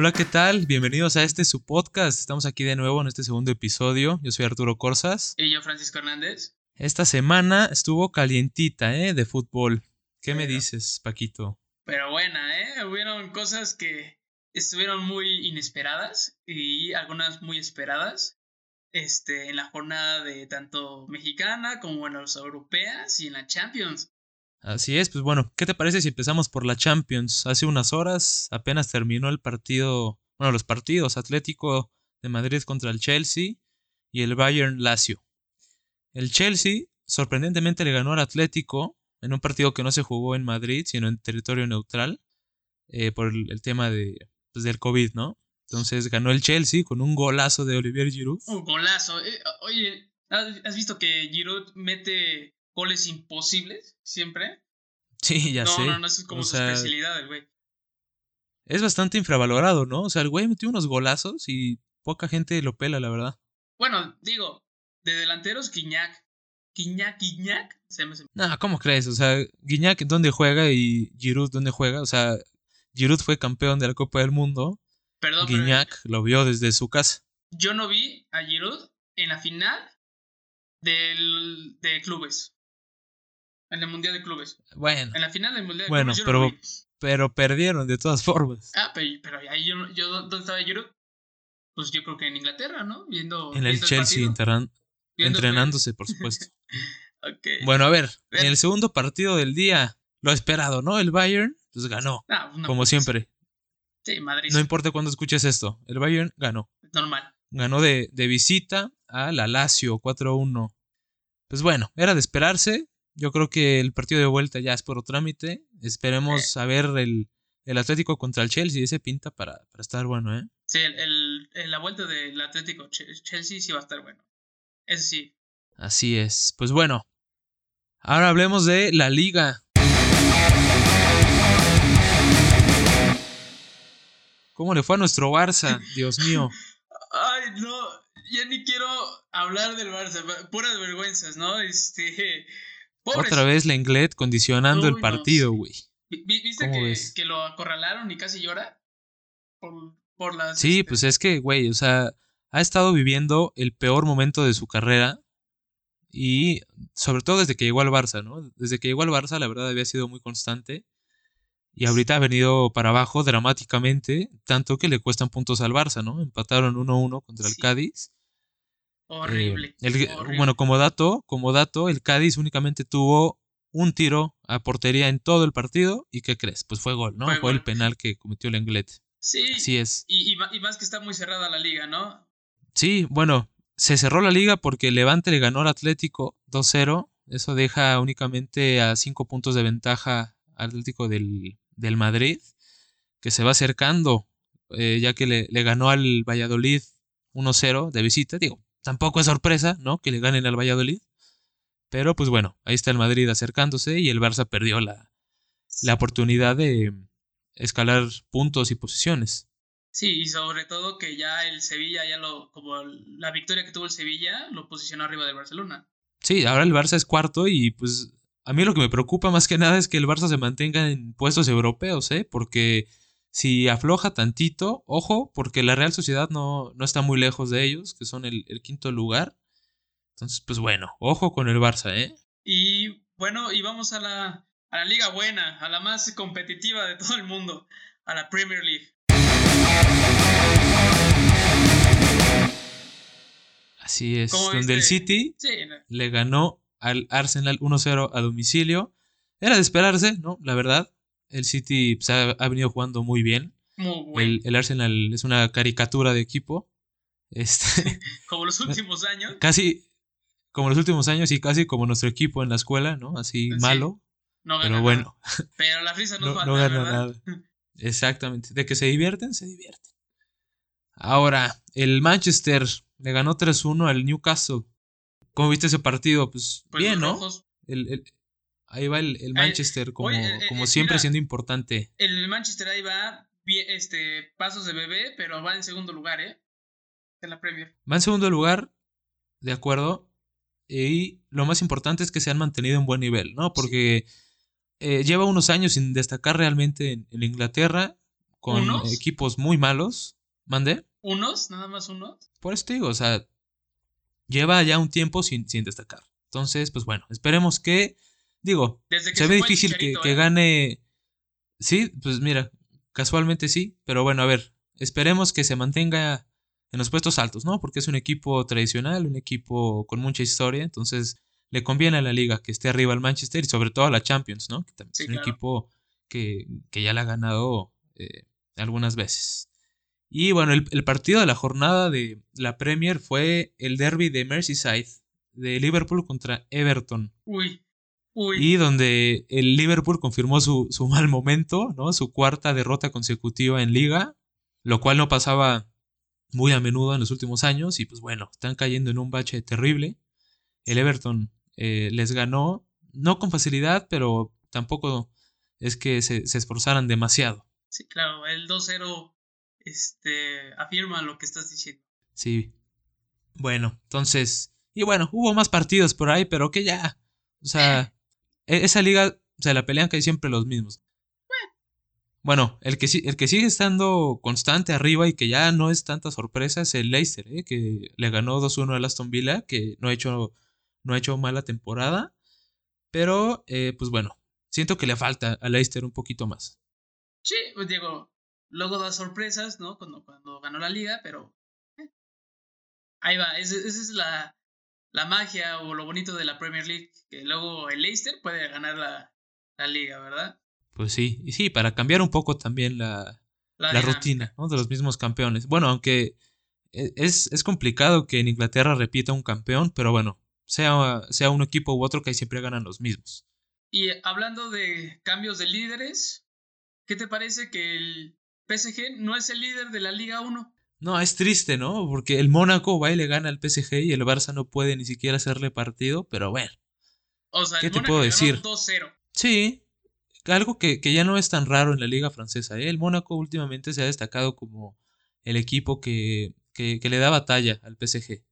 Hola, ¿qué tal? Bienvenidos a este su podcast. Estamos aquí de nuevo en este segundo episodio. Yo soy Arturo Corsas. Y yo, Francisco Hernández. Esta semana estuvo calientita, ¿eh? De fútbol. ¿Qué me dices, Paquito? Pero buena, ¿eh? Hubieron cosas que estuvieron muy inesperadas y algunas muy esperadas. Este, en la jornada de tanto mexicana como en las europeas y en la Champions. Así es, pues bueno, ¿qué te parece si empezamos por la Champions? Hace unas horas apenas terminó el partido, bueno, los partidos Atlético de Madrid contra el Chelsea y el Bayern Lazio. El Chelsea sorprendentemente le ganó al Atlético en un partido que no se jugó en Madrid, sino en territorio neutral, eh, por el, tema de, pues, del COVID, ¿no? Entonces ganó el Chelsea con un golazo de Olivier Giroud. Un golazo. Eh, oye, ¿has visto que Giroud mete goles imposibles siempre? Sí, ya sé. No, no, no, es como su especialidad el güey. Es bastante infravalorado, ¿no? O sea, el güey metió unos golazos y poca gente lo pela, la verdad. Bueno, digo, de delanteros, Guiñac. Guiñac, Guiñac. Se me... No, ¿cómo crees? O sea, Guiñac, ¿dónde juega? Y Giroud, ¿dónde juega? O sea, Giroud fue campeón de la Copa del Mundo Perdón, Guiñac lo vio desde su casa. Yo no vi a Giroud en la final del, de clubes. En el Mundial de Clubes. Bueno. En la final del Mundial de bueno, Clubes. Bueno, pero, pero perdieron de todas formas. Ah, pero, pero ahí yo, yo, ¿dónde estaba Giroud? Pues yo creo que en Inglaterra, ¿no? Viendo. En el Chelsea, el entrenándose, por supuesto. okay. Bueno, a ver, en el segundo partido del día, lo esperado, ¿no? El Bayern, pues ganó. Ah, no, como siempre. Sí, Madrid. No importa cuándo escuches esto, el Bayern ganó. Normal. Ganó de, de visita a la Lazio 4-1. Pues bueno, era de esperarse. Yo creo que el partido de vuelta ya es por trámite. Esperemos a ver el, el, Atlético contra el Chelsea. Ese pinta para, para estar bueno, ¿eh? Sí, el, el, la vuelta del Atlético Chelsea sí va a estar bueno. Eso sí. Así es. Pues bueno, ahora hablemos de la liga. ¿Cómo le fue a nuestro Barça? Dios mío. Ay, no, ya ni quiero hablar del Barça, puras vergüenzas, ¿no? Este. Pobres. Otra vez Lenglet condicionando Uy, el partido, güey. No. ¿Viste que, que, lo acorralaron y casi llora? Por, por las. Sí, este... pues es que, güey, o sea, ha estado viviendo el peor momento de su carrera. Y sobre todo desde que llegó al Barça, ¿no? Desde que llegó al Barça, la verdad había sido muy constante. Y ahorita ha venido para abajo dramáticamente, tanto que le cuestan puntos al Barça, ¿no? Empataron 1-1 contra el Sí. Cádiz. Horrible. Eh, el- horrible. bueno, como dato, como dato, el Cádiz únicamente tuvo un tiro a portería en todo el partido. ¿Y qué crees? Pues fue gol, ¿no? Fue Fue, el penal que cometió el Englet. sí. Así es. Y, y, ma- y más que está muy cerrada la liga, ¿no? Sí, bueno, se cerró la liga porque Levante le ganó al Atlético 2-0. Eso deja únicamente a 5 puntos de ventaja al Atlético del, del Madrid, que se va acercando, eh, ya que le, le ganó al Valladolid 1-0 de visita. Digo, tampoco es sorpresa, ¿no? Que le ganen al Valladolid. Pero pues bueno, ahí está el Madrid acercándose y el Barça perdió la, la oportunidad de escalar puntos y posiciones. Sí, y sobre todo que ya el Sevilla, ya lo, como la victoria que tuvo el Sevilla, lo posicionó arriba del Barcelona. Sí, ahora el Barça es cuarto y pues a mí lo que me preocupa más que nada es que el Barça se mantenga en puestos europeos, ¿eh? Porque si afloja tantito, ojo, porque la Real Sociedad no, no está muy lejos de ellos, que son el, el quinto lugar. Entonces, pues bueno, ojo con el Barça, ¿eh? Y bueno, y vamos a la, a la liga buena, a la más competitiva de todo el mundo, a la Premier League. Así es, ¿Cómo donde el viste? City Sí, no, le ganó al Arsenal 1-0 a domicilio. Era de esperarse, ¿no? La verdad, el City pues, ha, ha venido jugando muy bien. muy bueno. El, el Arsenal es una caricatura de equipo. Este, Como los últimos años. casi como los últimos años y casi como nuestro equipo en la escuela, ¿no? Así Sí. malo, No gana pero nada. bueno, Pero la risa no, falta, no gana ¿verdad? nada. Exactamente. De que se divierten, se divierten. Ahora, el Manchester le ganó 3-1 al Newcastle. ¿Cómo viste ese partido? Pues, Pues bien, ¿no? El- el- ahí va el, el Manchester como, oye, eh, como eh, siempre mira. siendo importante. El Manchester ahí va, este, pasos de bebé, pero va en segundo lugar, ¿eh? De la Premier. Va en segundo lugar, de acuerdo. Y lo más importante es que se han mantenido en buen nivel, ¿no? Porque eh, lleva unos años sin destacar realmente en, en Inglaterra. con ¿Unos? equipos muy malos. ¿Mandé? ¿Unos? ¿Nada más unos? Por eso te digo, o sea, lleva ya un tiempo sin, sin destacar. Entonces, pues bueno, esperemos que, digo, Desde que se ve difícil que, que ¿eh? gane. Sí, pues mira, casualmente sí, pero bueno, a ver, esperemos que se mantenga en los puestos altos, ¿no? Porque es un equipo tradicional, un equipo con mucha historia, entonces le conviene a la liga que esté arriba al Manchester y sobre todo a la Champions, ¿no? Que también Sí, es un claro. equipo que, que ya la ha ganado eh, algunas veces. Y bueno, el, el partido de la jornada de la Premier fue el derby de Merseyside, de Liverpool contra Everton. Uy, uy. Y donde el Liverpool confirmó su, su mal momento, ¿no? Su cuarta derrota consecutiva en liga, lo cual no pasaba muy a menudo en los últimos años. Y pues bueno, están cayendo en un bache terrible. El Everton eh, les ganó, no con facilidad, pero tampoco es que se, se esforzaran demasiado. Sí, claro, el 2-0 este, afirma lo que estás diciendo. Sí. Bueno, entonces. Y bueno, hubo más partidos por ahí, pero que ya. O sea, esa liga se la pelean casi siempre los mismos. Bueno, el que, el que sigue estando constante arriba y que ya no es tanta sorpresa es el Leicester, ¿eh? que le ganó 2-1 al Aston Villa, que no ha hecho, no ha hecho mala temporada. Pero, eh, pues bueno, siento que le falta al Leicester un poquito más. Sí, pues digo, luego da sorpresas, ¿no? Cuando, cuando ganó la liga, pero eh, ahí va, esa es la, la magia o lo bonito de la Premier League, que luego el Leicester puede ganar la, la liga, ¿verdad? Pues sí, y sí, para cambiar un poco también la, la rutina ¿no? de los mismos campeones. Bueno, aunque e- es, es complicado que en Inglaterra repita un campeón, pero bueno, sea, sea un equipo u otro que siempre ganan los mismos. Y hablando de cambios de líderes, ¿qué te parece que el PSG no es el líder de la Liga 1? No, es triste, ¿no? Porque el Mónaco va y le gana al PSG y el Barça no puede ni siquiera hacerle partido, pero bueno. O sea, ¿Qué el te Mónaco puedo decir? 2-0. Sí, algo que, que ya no es tan raro en la liga francesa. ¿eh? El Mónaco últimamente se ha destacado como el equipo que, que, que le da batalla al PSG.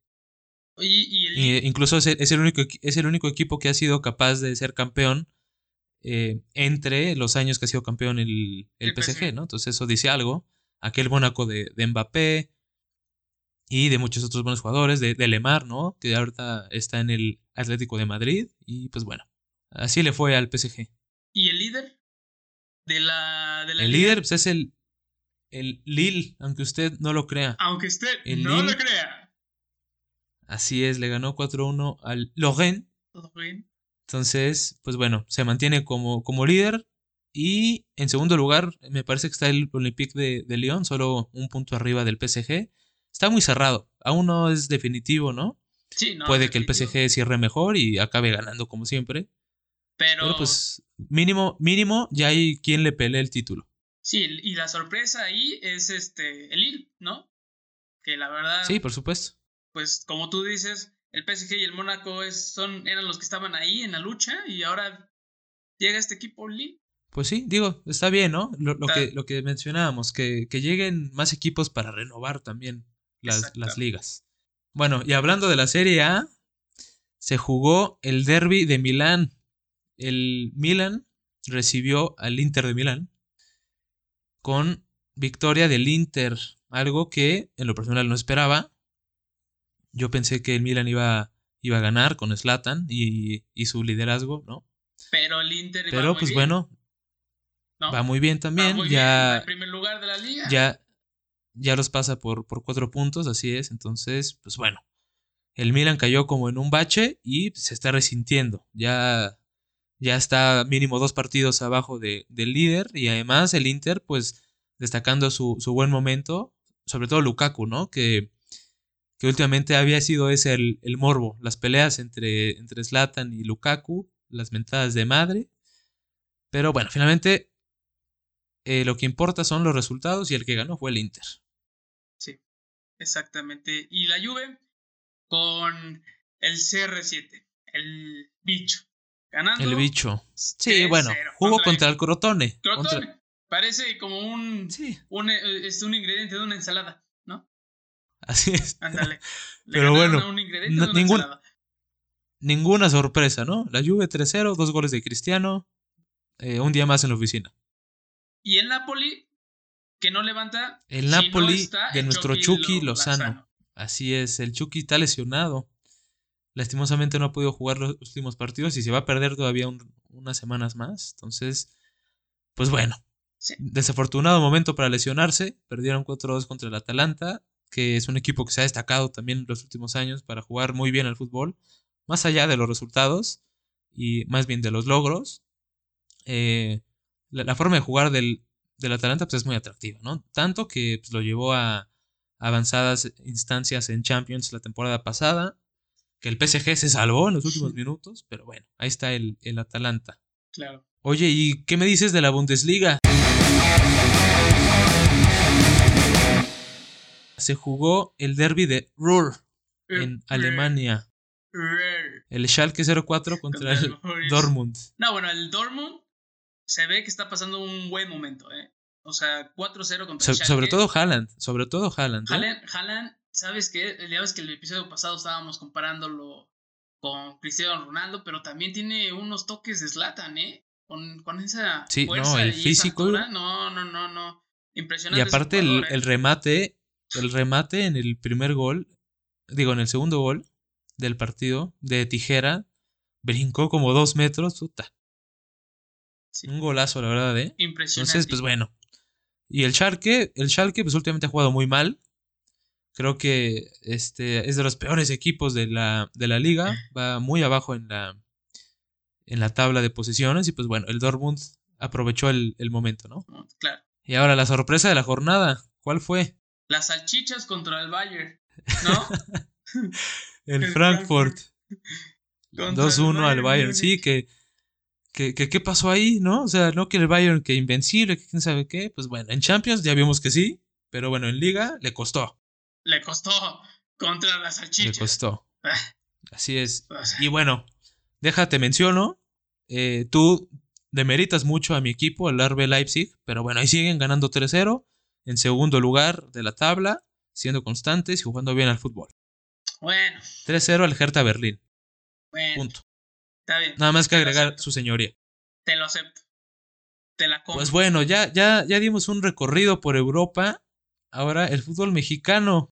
Y, y el incluso es el, es el único, es el único equipo que ha sido capaz de ser campeón eh, entre los años que ha sido campeón el, el El PSG, PSG. ¿no? Entonces eso dice algo. Aquel Mónaco de, de Mbappé y de muchos otros buenos jugadores, de, de Lemar, ¿no? Que ahorita está en el Atlético de Madrid. Y pues bueno, así le fue al PSG. ¿Y el líder de la, de la El líder pues, es el, el Lille, aunque usted no lo crea. Aunque usted el no Lille- lo crea. Así es, le ganó 4-1 al Lorraine. Entonces, pues bueno, se mantiene como, como líder. Y en segundo lugar, me parece que está el Olympique de, de Lyon, solo un punto arriba del PSG. Está muy cerrado, aún no es definitivo, ¿no? Sí, no. Puede que el. PSG cierre mejor y acabe ganando como siempre. Pero, Pero pues mínimo, mínimo, ya hay quien le pelee el título. sí, y la sorpresa ahí es este el Lille, ¿no? Que la verdad, Sí, por supuesto. pues como tú dices, el PSG y el Mónaco es, son, eran los que estaban ahí en la lucha y ahora llega este equipo Lille. Pues sí, digo, está bien, ¿no? Lo, que, lo que mencionábamos, que, que lleguen más equipos para renovar también las, las ligas. Bueno, y hablando de la Serie A, se jugó el derby de Milán. El Milan recibió al Inter de Milán con victoria del Inter, algo que en lo personal no esperaba. Yo pensé que el Milan iba, iba a ganar con Slatan y, y su liderazgo, ¿no? Pero el Inter Pero pues bien, bueno, ¿no? va muy bien también. muy bien, va ya en primer lugar de la liga. ya, ya los pasa por, por cuatro puntos, así es. Entonces, pues bueno, el Milan cayó como en un bache y se está resintiendo. Ya, ya está mínimo dos partidos abajo de- del líder y además el Inter, pues destacando su, su buen momento, sobre todo Lukaku, ¿no? Que, que últimamente había sido ese el, el morbo, las peleas entre, entre Zlatan y Lukaku, las mentadas de madre. Pero bueno, finalmente eh, lo que importa son los resultados y el que ganó fue el Inter. Sí, exactamente. Y la Juve con el CR7, el bicho. Ganando. El bicho. Sí, 3-0 bueno, jugó contra el el Crotone. Crotone. Contra- Parece como un, Sí, un, es un ingrediente de una ensalada, ¿no? así es. Ándale. Le Pero bueno, un ingrediente no- de una ningún- ensalada. Ninguna sorpresa, ¿no? La Juve 3-0, dos goles de Cristiano. eh, un día más en la oficina. Y el Napoli que no levanta. El si no Napoli está de el nuestro Chucky Chucky Lo- Lozano. Así es, el Chucky está lesionado. Lastimosamente no ha podido jugar los últimos partidos y se va a perder todavía un- unas semanas más. Entonces, pues bueno, Sí. desafortunado momento para lesionarse. Perdieron 4-2 contra el Atalanta, que es un equipo que se ha destacado también en los últimos años para jugar muy bien al fútbol, más allá de los resultados y más bien de los logros. Eh, la, la forma de jugar del, del Atalanta pues, es muy atractiva, ¿no? Tanto que pues, lo llevó a avanzadas instancias en Champions la temporada pasada, que el PSG se salvó en los últimos minutos, pero bueno, ahí está el, el Atalanta. Claro. Oye, ¿y qué me dices de la Bundesliga? Se jugó el derby de Ruhr en Alemania. El Schalke 04 contra el Boris. Dortmund. No, bueno, el Dortmund se ve que está pasando un buen momento, ¿eh? O sea, 4-0 contra So- el Schalke. sobre todo Haaland, sobre todo Haaland. ¿eh? Haaland, Haaland, ¿sabes qué? Ya ves que el episodio pasado estábamos comparándolo con Cristiano Ronaldo, pero también tiene unos toques de Zlatan, ¿eh? Con, con esa Sí, fuerza no, el y esa físico. altura. No, no, no, no. Impresionante. Y aparte el, ¿eh? el remate, el remate en el primer gol, digo, en el segundo gol del partido de tijera, brincó como dos metros, puta. Sí. Un golazo, la verdad, ¿eh? Impresionante. Entonces, pues bueno. Y el Schalke, el Schalke pues últimamente ha jugado muy mal. Creo que este es de los peores equipos de la, de la liga. Va muy abajo en la, en la tabla de posiciones. Y pues bueno, el Dortmund aprovechó el, el momento, ¿no? Claro. Y ahora la sorpresa de la jornada. ¿Cuál fue? Las salchichas contra el Bayern, ¿no? El, El Frankfurt. Contra el 2-1 al Bayern. Sí, que, que, que- ¿Qué pasó ahí, no? O sea, no que el Bayern que invencible, que quién sabe qué. Pues bueno, en Champions ya vimos que sí. Pero bueno, en Liga le costó. Le costó contra las Le salchichas. costó. Ah. Así es. Y bueno, déjate menciono. eh, tú demeritas mucho a mi equipo, el RB Leipzig. Pero bueno, ahí siguen ganando 3-0. En segundo lugar de la tabla. Siendo constantes y jugando bien al fútbol. Bueno, 3-0 al Hertha Berlín. bueno. Punto. Está bien. Nada más que agregar su señoría. Te lo acepto. Te la compro. Pues bueno, ya, ya, ya dimos un recorrido por Europa. Ahora el fútbol mexicano.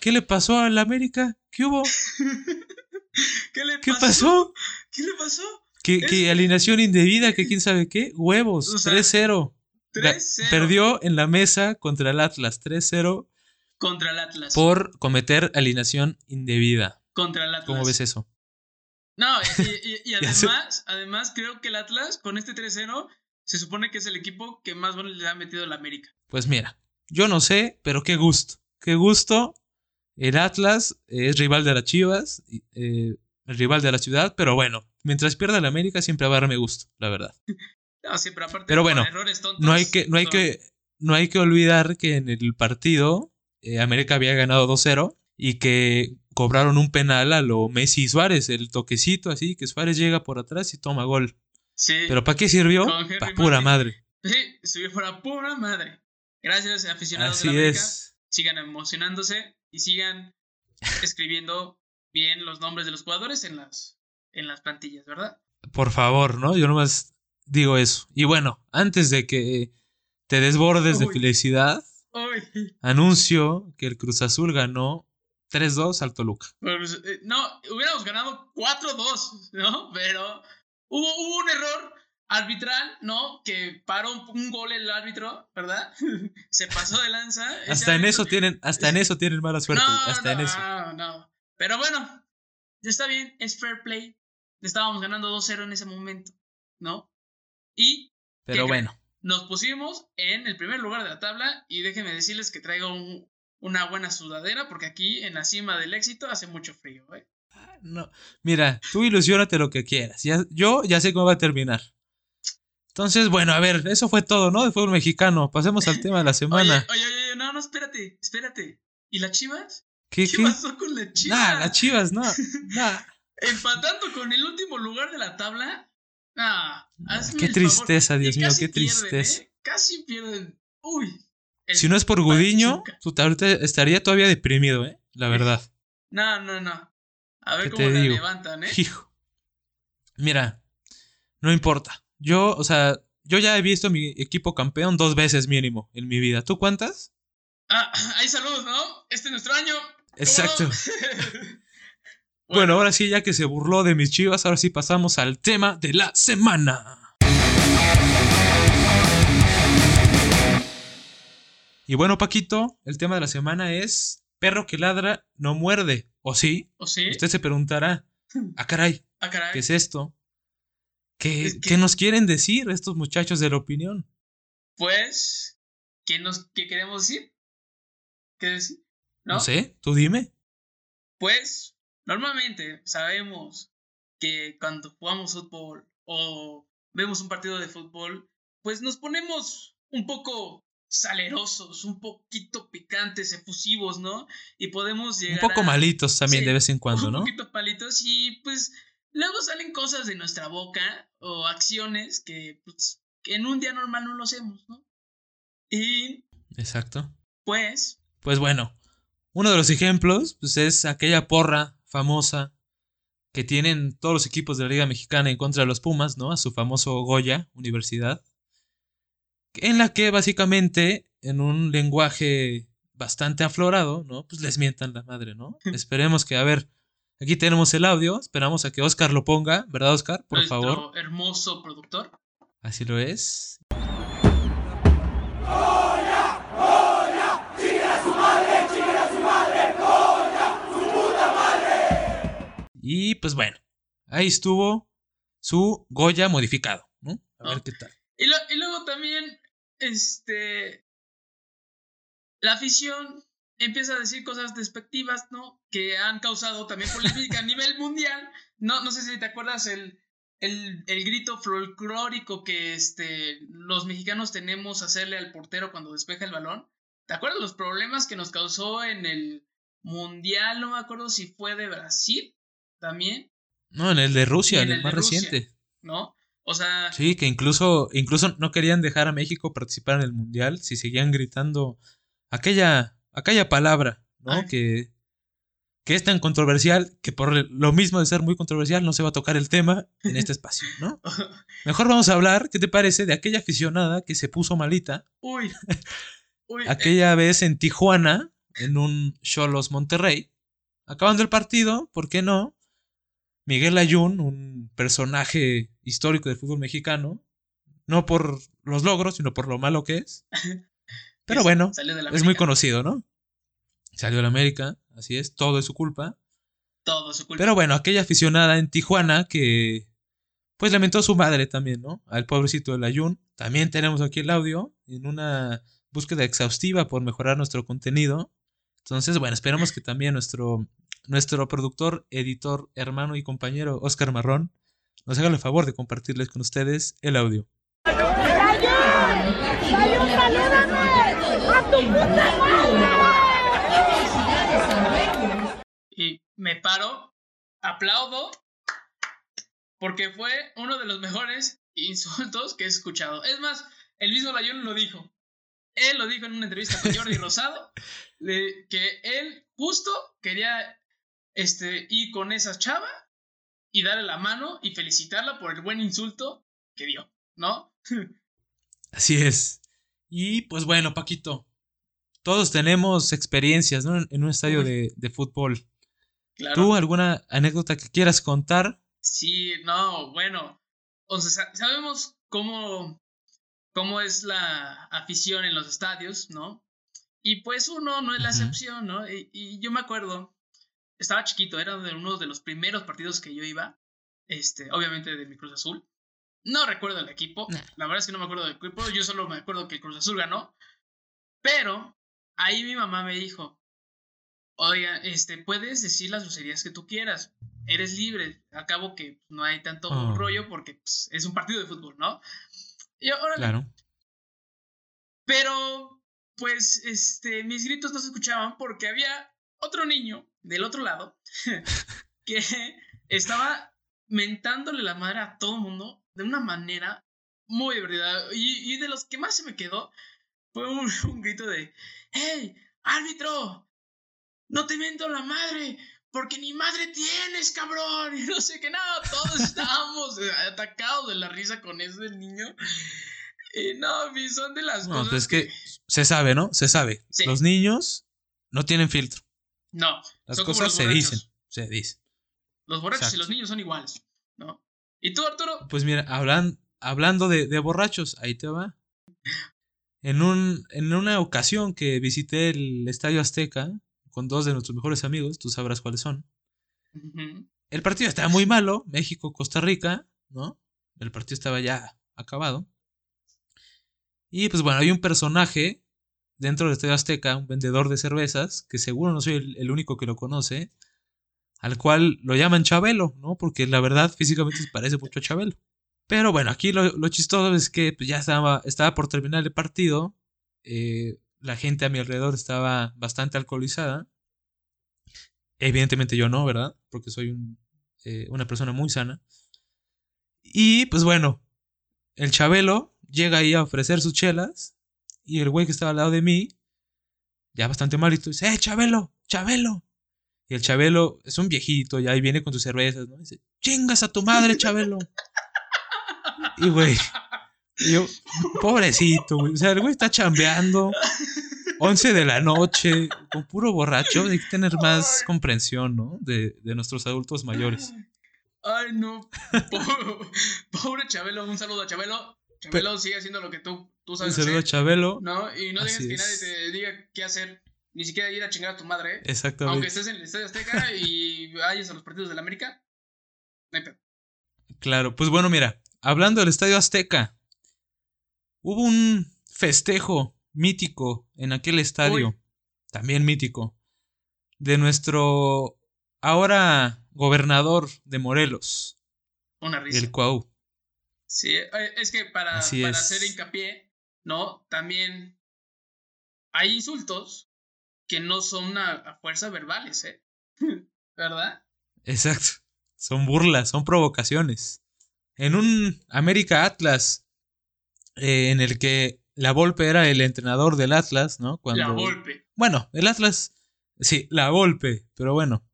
¿Qué le pasó al América? ¿Qué hubo? ¿Qué le ¿Qué pasó? pasó? ¿Qué le pasó? ¿Qué, Es- qué alineación indebida? ¿Que quién sabe qué? Huevos. O sea, 3-0. Ga- 3-0 Perdió en la mesa contra el Atlas. 3-0 contra el Atlas. por cometer alineación indebida. Contra el Atlas. ¿Cómo ves eso? No, y, además, además creo que el Atlas con este 3-0 se supone que es el equipo que más goles le ha metido al América. Pues mira, yo no sé, pero qué gusto. Qué gusto. El Atlas es rival de las Chivas, y, eh, el rival de la ciudad, pero bueno, mientras pierda el América siempre va a darme gusto, la verdad. No, sí, pero aparte Pero bueno, errores tontos. No hay que, no hay son- que, no hay que olvidar que en el partido eh, América había ganado 2-0 y que cobraron un penal a lo Messi y Suárez, el toquecito así, que Suárez llega por atrás y toma gol. Sí, Pero ¿para qué sirvió? Para pura madre. sí, subió fuera pura madre. Gracias, aficionados Así de la América. es. Sigan emocionándose y sigan escribiendo bien los nombres de los jugadores en las, en las plantillas, ¿verdad? Por favor, ¿no? Yo nomás digo eso. Y bueno, antes de que te desbordes de felicidad, anuncio que el Cruz Azul ganó 3-2 al Toluca. pues, eh, no, hubiéramos ganado 4-2, ¿no? Pero hubo, hubo un error arbitral, ¿no? Que paró un, un gol el árbitro, ¿verdad? Se pasó de lanza. Hasta en árbitro- eso tienen, hasta en eso tienen mala suerte. No, hasta en no, eso. No, no. Pero bueno, está bien, es fair play. Estábamos ganando 2-0 en ese momento, ¿no? Y Pero ¿qué bueno. Nos pusimos en el primer lugar de la tabla y déjenme decirles que traigo un- una buena sudadera porque aquí en la cima del éxito hace mucho frío, ¿eh? No, mira, tú ilusionate lo que quieras. Ya, yo ya sé cómo va a terminar. Entonces, bueno, a ver, eso fue todo, ¿no? De fútbol mexicano. Pasemos al tema de la Oye, semana. oye, oye, no, no, espérate, espérate. ¿Y las chivas? ¿Qué, ¿Qué, qué? pasó con las chivas? Nah, las chivas, no. Nah. Empatando con el último lugar de la tabla. Ah, hazme Qué el tristeza, Dios mío, qué pierden, tristeza. ¿eh? Casi pierden. Uy. Si no es por Gudiño, ahorita estaría todavía deprimido, ¿eh? La verdad. No, no, no. A ver ¿Qué cómo la levantan, ¿eh? Hijo. Mira, no importa. Yo, o sea, yo ya he visto mi equipo campeón dos veces mínimo en mi vida. ¿Tú cuántas? Ah, hay saludos, ¿no? Este es nuestro año. Exacto. bueno, ahora sí, ya que se burló de mis chivas, ahora sí pasamos al tema de la semana. Y bueno, Paquito, el tema de la semana es perro que ladra no muerde. ¿O sí? ¿O sí? Usted se preguntará, ah caray, Ah, caray. ¿qué es esto? ¿Qué, Es que- qué nos quieren decir estos muchachos de la opinión? Pues, ¿qué, nos, ¿qué queremos decir? ¿Qué decir? ¿No? ¿No? sé, tú dime. Pues, normalmente sabemos que cuando jugamos fútbol o vemos un partido de fútbol, pues nos ponemos un poco salerosos, un poquito picantes, efusivos, ¿no? Y podemos Un llegar poco a- malitos también Sí, de vez en cuando, un ¿no? poquito palitos y pues luego salen cosas de nuestra boca o acciones que pues que en un día normal no lo hacemos, ¿no? Y Exacto. pues, Pues bueno, uno de los ejemplos pues, es aquella porra famosa que tienen todos los equipos de la Liga Mexicana en contra de los Pumas, ¿no? A su famoso Goya Universidad. En la que básicamente, en un lenguaje bastante aflorado, ¿no? Pues les mientan la madre, ¿no? Esperemos que, a ver, aquí tenemos el audio, esperamos a que Oscar lo ponga, ¿verdad, Oscar? Por nuestro favor. hermoso productor. Así lo es. Y pues bueno, ahí estuvo su Goya modificado, ¿no? A ver qué tal. Y, lo- y luego también, este, la afición empieza a decir cosas despectivas, ¿no? Que han causado también polémica a nivel mundial. No, no sé si te acuerdas el, el, el grito folclórico que este, los mexicanos tenemos hacerle al portero cuando despeja el balón. ¿Te acuerdas los problemas que nos causó en el mundial? No me acuerdo si fue de Brasil también, No, en el de Rusia, en el el más Rusia. reciente. ¿no? O sea, Sí, que incluso, incluso no querían dejar a México participar en el Mundial si seguían gritando aquella, aquella palabra, ¿no? Ay. Que, que es tan controversial que por lo mismo de ser muy controversial no se va a tocar el tema en este espacio, ¿no? Mejor vamos a hablar, ¿qué te parece? De aquella aficionada que se puso malita uy, uy, eh, aquella vez en Tijuana, en un Cholos Monterrey. Acabando el partido, ¿por qué no? Miguel Ayun, un personaje histórico del fútbol mexicano, no por los logros, sino por lo malo que es. Pero es- bueno, es muy conocido, ¿no? Salió de la América, así es, todo es su culpa. Todo su culpa. Pero bueno, aquella aficionada en Tijuana que pues lamentó a su madre también, ¿no? Al pobrecito del Ayun. También tenemos aquí el audio en una búsqueda exhaustiva por mejorar nuestro contenido. Entonces, bueno, esperamos que también nuestro, nuestro productor, editor, hermano y compañero Oscar Marrón nos haga el favor de compartirles con ustedes el audio. Y me paro, aplaudo, porque fue uno de los mejores insultos que he escuchado. Es más, el mismo Layun lo dijo. Él lo dijo en una entrevista con Jordi Rosado, de que él justo quería este, ir con esa chava y darle la mano y felicitarla por el buen insulto que dio, ¿no? Así es. Y pues bueno, Paquito, todos tenemos experiencias, ¿no? En- un estadio de, de fútbol. Claro. ¿Tú alguna anécdota que quieras contar? Sí, no, bueno. O sea, sa- sabemos cómo, cómo es la afición en los estadios, ¿no? Y pues uno no es la excepción, ¿no? Y, y yo me acuerdo, estaba chiquito, era de uno de los primeros partidos que yo iba, este, obviamente de mi Cruz Azul. No recuerdo el equipo, Nah. la verdad es que no me acuerdo del equipo, yo solo me acuerdo que el Cruz Azul ganó. Pero ahí mi mamá me dijo, oiga, este, puedes decir las groserías que tú quieras, eres libre, acabo que no hay tanto Oh. rollo porque pues, es un partido de fútbol, ¿no? Y yo, órale. Claro. Pero, pues, este, mis gritos no se escuchaban porque había otro niño del otro lado que estaba mentándole la madre a todo el mundo de una manera muy divertida. Y, y de los que más se me quedó fue un, un grito de, ¡Hey, árbitro! ¡No te miento la madre! porque ni madre tienes, cabrón. Y no sé qué, no, todos estábamos atacados de la risa con eso del niño. Y no, son de las No, cosas. pues es que se sabe, ¿no? Se sabe. Sí. Los niños no tienen filtro. No, Las son como cosas los se dicen. Se dicen. Los borrachos y los niños son iguales, ¿no? ¿Y tú, Arturo? Pues mira, hablan, hablando de, de borrachos, ahí te va. En, un, en una ocasión que visité el Estadio Azteca con dos de nuestros mejores amigos, tú sabrás cuáles son. El partido estaba muy malo, México-Costa Rica, ¿no? El partido estaba ya acabado. Y pues bueno, hay un personaje dentro del Estadio Azteca, un vendedor de cervezas, que seguro no soy el, único que lo conoce, al cual lo llaman Chabelo, ¿no? Porque la verdad físicamente se parece mucho a Chabelo. Pero bueno, aquí lo, chistoso es que pues, ya estaba, estaba por terminar el partido, eh, la gente a mi alrededor estaba bastante alcoholizada. Evidentemente yo no, ¿verdad? Porque soy eh, una persona muy sana. Y pues bueno, el Chabelo llega ahí a ofrecer sus chelas y el güey que estaba al lado de mí, ya bastante malito, dice, ¡eh, Chabelo! ¡Chabelo! Y el Chabelo es un viejito, ya ahí viene con sus cervezas, ¿no? Dice, ¡chingas a tu madre, Chabelo! y güey, y yo, pobrecito, güey. O sea, el güey está chambeando. 11 de la noche, con puro borracho, hay que tener más Ay. comprensión, ¿no? De, de nuestros adultos mayores. Ay, no. Pobre, pobre Chabelo, un saludo a Chabelo. Chabelo sigue haciendo lo que tú, tú Un sabes saludo a. Chabelo. ¿No? Y no dejes que nadie te diga qué hacer. Ni siquiera ir a chingar a tu madre. ¿eh? Aunque Exactamente. estés en el Estadio Azteca y vayas a los partidos del América. No hay pedo. Claro, pues bueno, mira, hablando del Estadio Azteca, hubo un festejo mítico en aquel estadio, Uy. también mítico, de nuestro ahora gobernador de Morelos, Una risa. el Cuau. Sí, eh, es que para, Así para es. hacer hincapié, ¿no? También hay insultos que no son a, a fuerza verbales, ¿eh? ¿Verdad? Exacto. Son burlas, son provocaciones. En un América Atlas, eh, en el que la Volpe era el entrenador del Atlas, ¿no? Cuando, La golpe. Bueno, el Atlas, sí, la Volpe, pero bueno.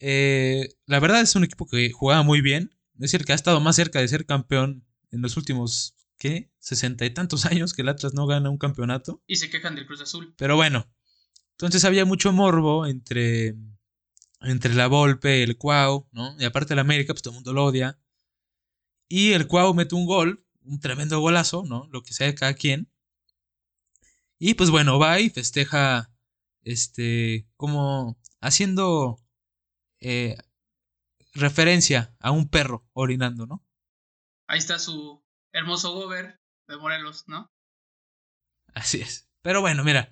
Eh, la verdad es un equipo que jugaba muy bien. Es decir, que ha estado más cerca de ser campeón en los últimos, ¿qué? Sesenta y tantos años que el Atlas no gana un campeonato. Y se quejan del Cruz Azul. Pero bueno, entonces había mucho morbo entre, entre la Volpe, el Cuau, ¿no? Y aparte el América, pues todo el mundo lo odia. Y el Cuau mete un gol, un tremendo golazo, ¿no? Lo que sea de cada quien. Y pues bueno, va y festeja, este, como haciendo eh, referencia a un perro orinando, ¿no? Ahí está su hermoso gober de Morelos, ¿no? Así es. Pero bueno, mira,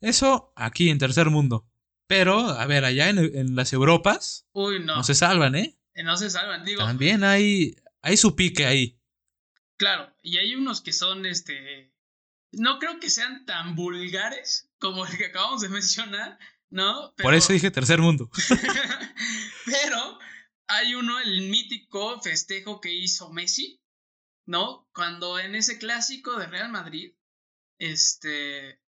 eso aquí en tercer mundo. Pero, a ver, allá en, en las Europas Uy, no. no se salvan, ¿eh? Eh, No se salvan. Digo, También hay, hay su pique ahí. claro, y hay unos que son, este, no creo que sean tan vulgares como el que acabamos de mencionar, ¿no? Por eso dije tercer mundo. Pero hay uno, el mítico festejo que hizo Messi, ¿no? Cuando en ese clásico de Real Madrid, este,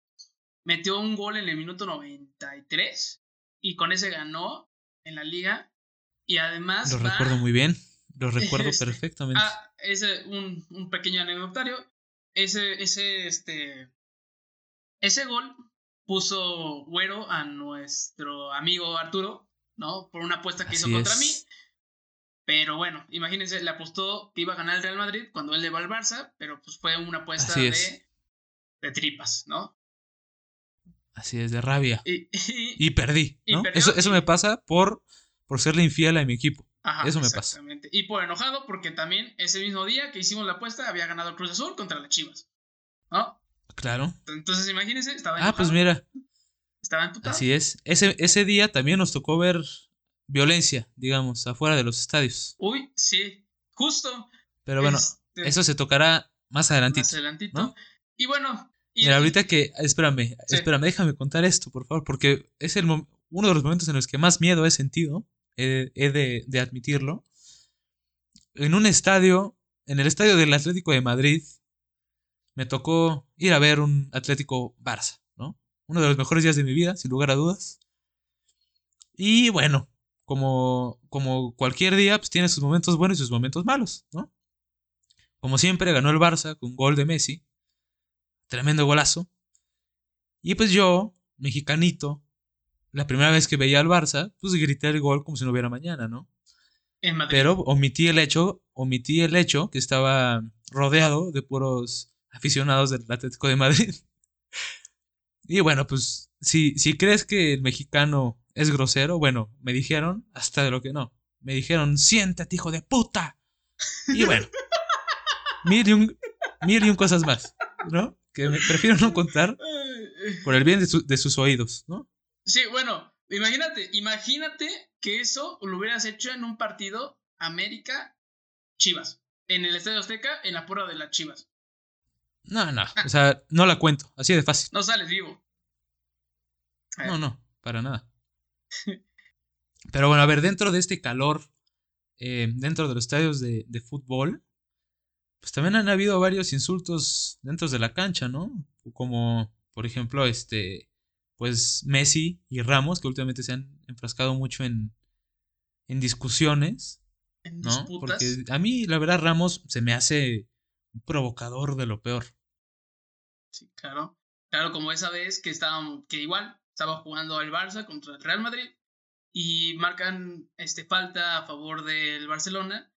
metió un gol en el minuto 93 y con ese ganó en la liga y además Lo va- recuerdo muy bien. Lo recuerdo Este, perfectamente. Ah, ese, un, un pequeño anecdotario. Ese, ese, este. Ese gol puso güero a nuestro amigo Arturo, ¿no? Por una apuesta que hizo contra es. mí. Pero bueno, imagínense, le apostó que iba a ganar el Real Madrid cuando él le va al Barça, pero pues fue una apuesta de, de tripas, ¿no? Así es, de rabia. Y, y- Y perdí, y ¿no? perdió, eso eso me pasa por, por serle infiel a mi equipo. Ajá, Eso me pasa. exactamente. Y por enojado porque también ese mismo día que hicimos la apuesta había ganado Cruz Azul contra las Chivas, ¿no? Claro. Entonces imagínense, estaba Ah, enojado. pues mira, Estaba emputado. así es. Ese, ese día también nos tocó ver violencia, digamos, afuera de los estadios. Uy, sí, justo. Pero bueno, este, eso se tocará más adelantito. Más adelantito. ¿no? Y bueno. Y, Mira, ahorita que, espérame, Sí. espérame, déjame contar esto, por favor, porque es el uno de los momentos en los que más miedo he sentido, he, he de, de admitirlo. En un estadio, en el estadio del Atlético de Madrid, me tocó ir a ver un Atlético Barça, ¿no? Uno de los mejores días de mi vida, sin lugar a dudas. Y bueno, como, como cualquier día, pues tiene sus momentos buenos y sus momentos malos, ¿no? Como siempre, ganó el Barça con un gol de Messi. Tremendo golazo. Y pues yo, mexicanito, la primera vez que veía al Barça, pues grité el gol como si no hubiera mañana, ¿no? En. Pero omití el hecho, omití el hecho que estaba rodeado de puros aficionados del Atlético de Madrid. Y bueno, pues si, si crees que el mexicano es grosero, bueno, me dijeron hasta de lo que no. Me dijeron, siéntate, hijo de puta. Y bueno, mil y cosas más, ¿no? Que me prefiero no contar por el bien de, su- de sus oídos, ¿no? Sí, bueno, imagínate, imagínate que eso lo hubieras hecho en un partido América-Chivas. En el Estadio Azteca, en la porra de las Chivas. No, no, o sea, no la cuento, así de fácil. No sales vivo. No, no, para nada. Pero bueno, a ver, dentro de este calor, eh, dentro de los estadios de, de fútbol, pues también han habido varios insultos dentro de la cancha, ¿no? Como, por ejemplo, este, pues Messi y Ramos, que últimamente se han enfrascado mucho en, en discusiones, En ¿no? disputas. Porque a mí, la verdad, Ramos se me hace un provocador de lo peor. Sí, claro. Claro, como esa vez que estaban, que igual estaba jugando el Barça contra el Real Madrid y marcan este falta a favor del Barcelona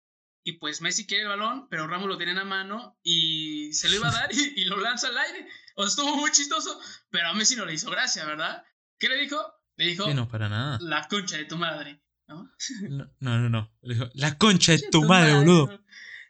y pues Messi quiere el balón, pero Ramos lo tiene en la mano y se lo iba a dar y, y lo lanza al aire. O estuvo muy chistoso, pero a Messi no le hizo gracia, ¿verdad? ¿Qué le dijo? Le dijo Sí, no, para nada. la concha de tu madre, ¿no? No, no, no. no. Le dijo, La concha de tu madre, boludo.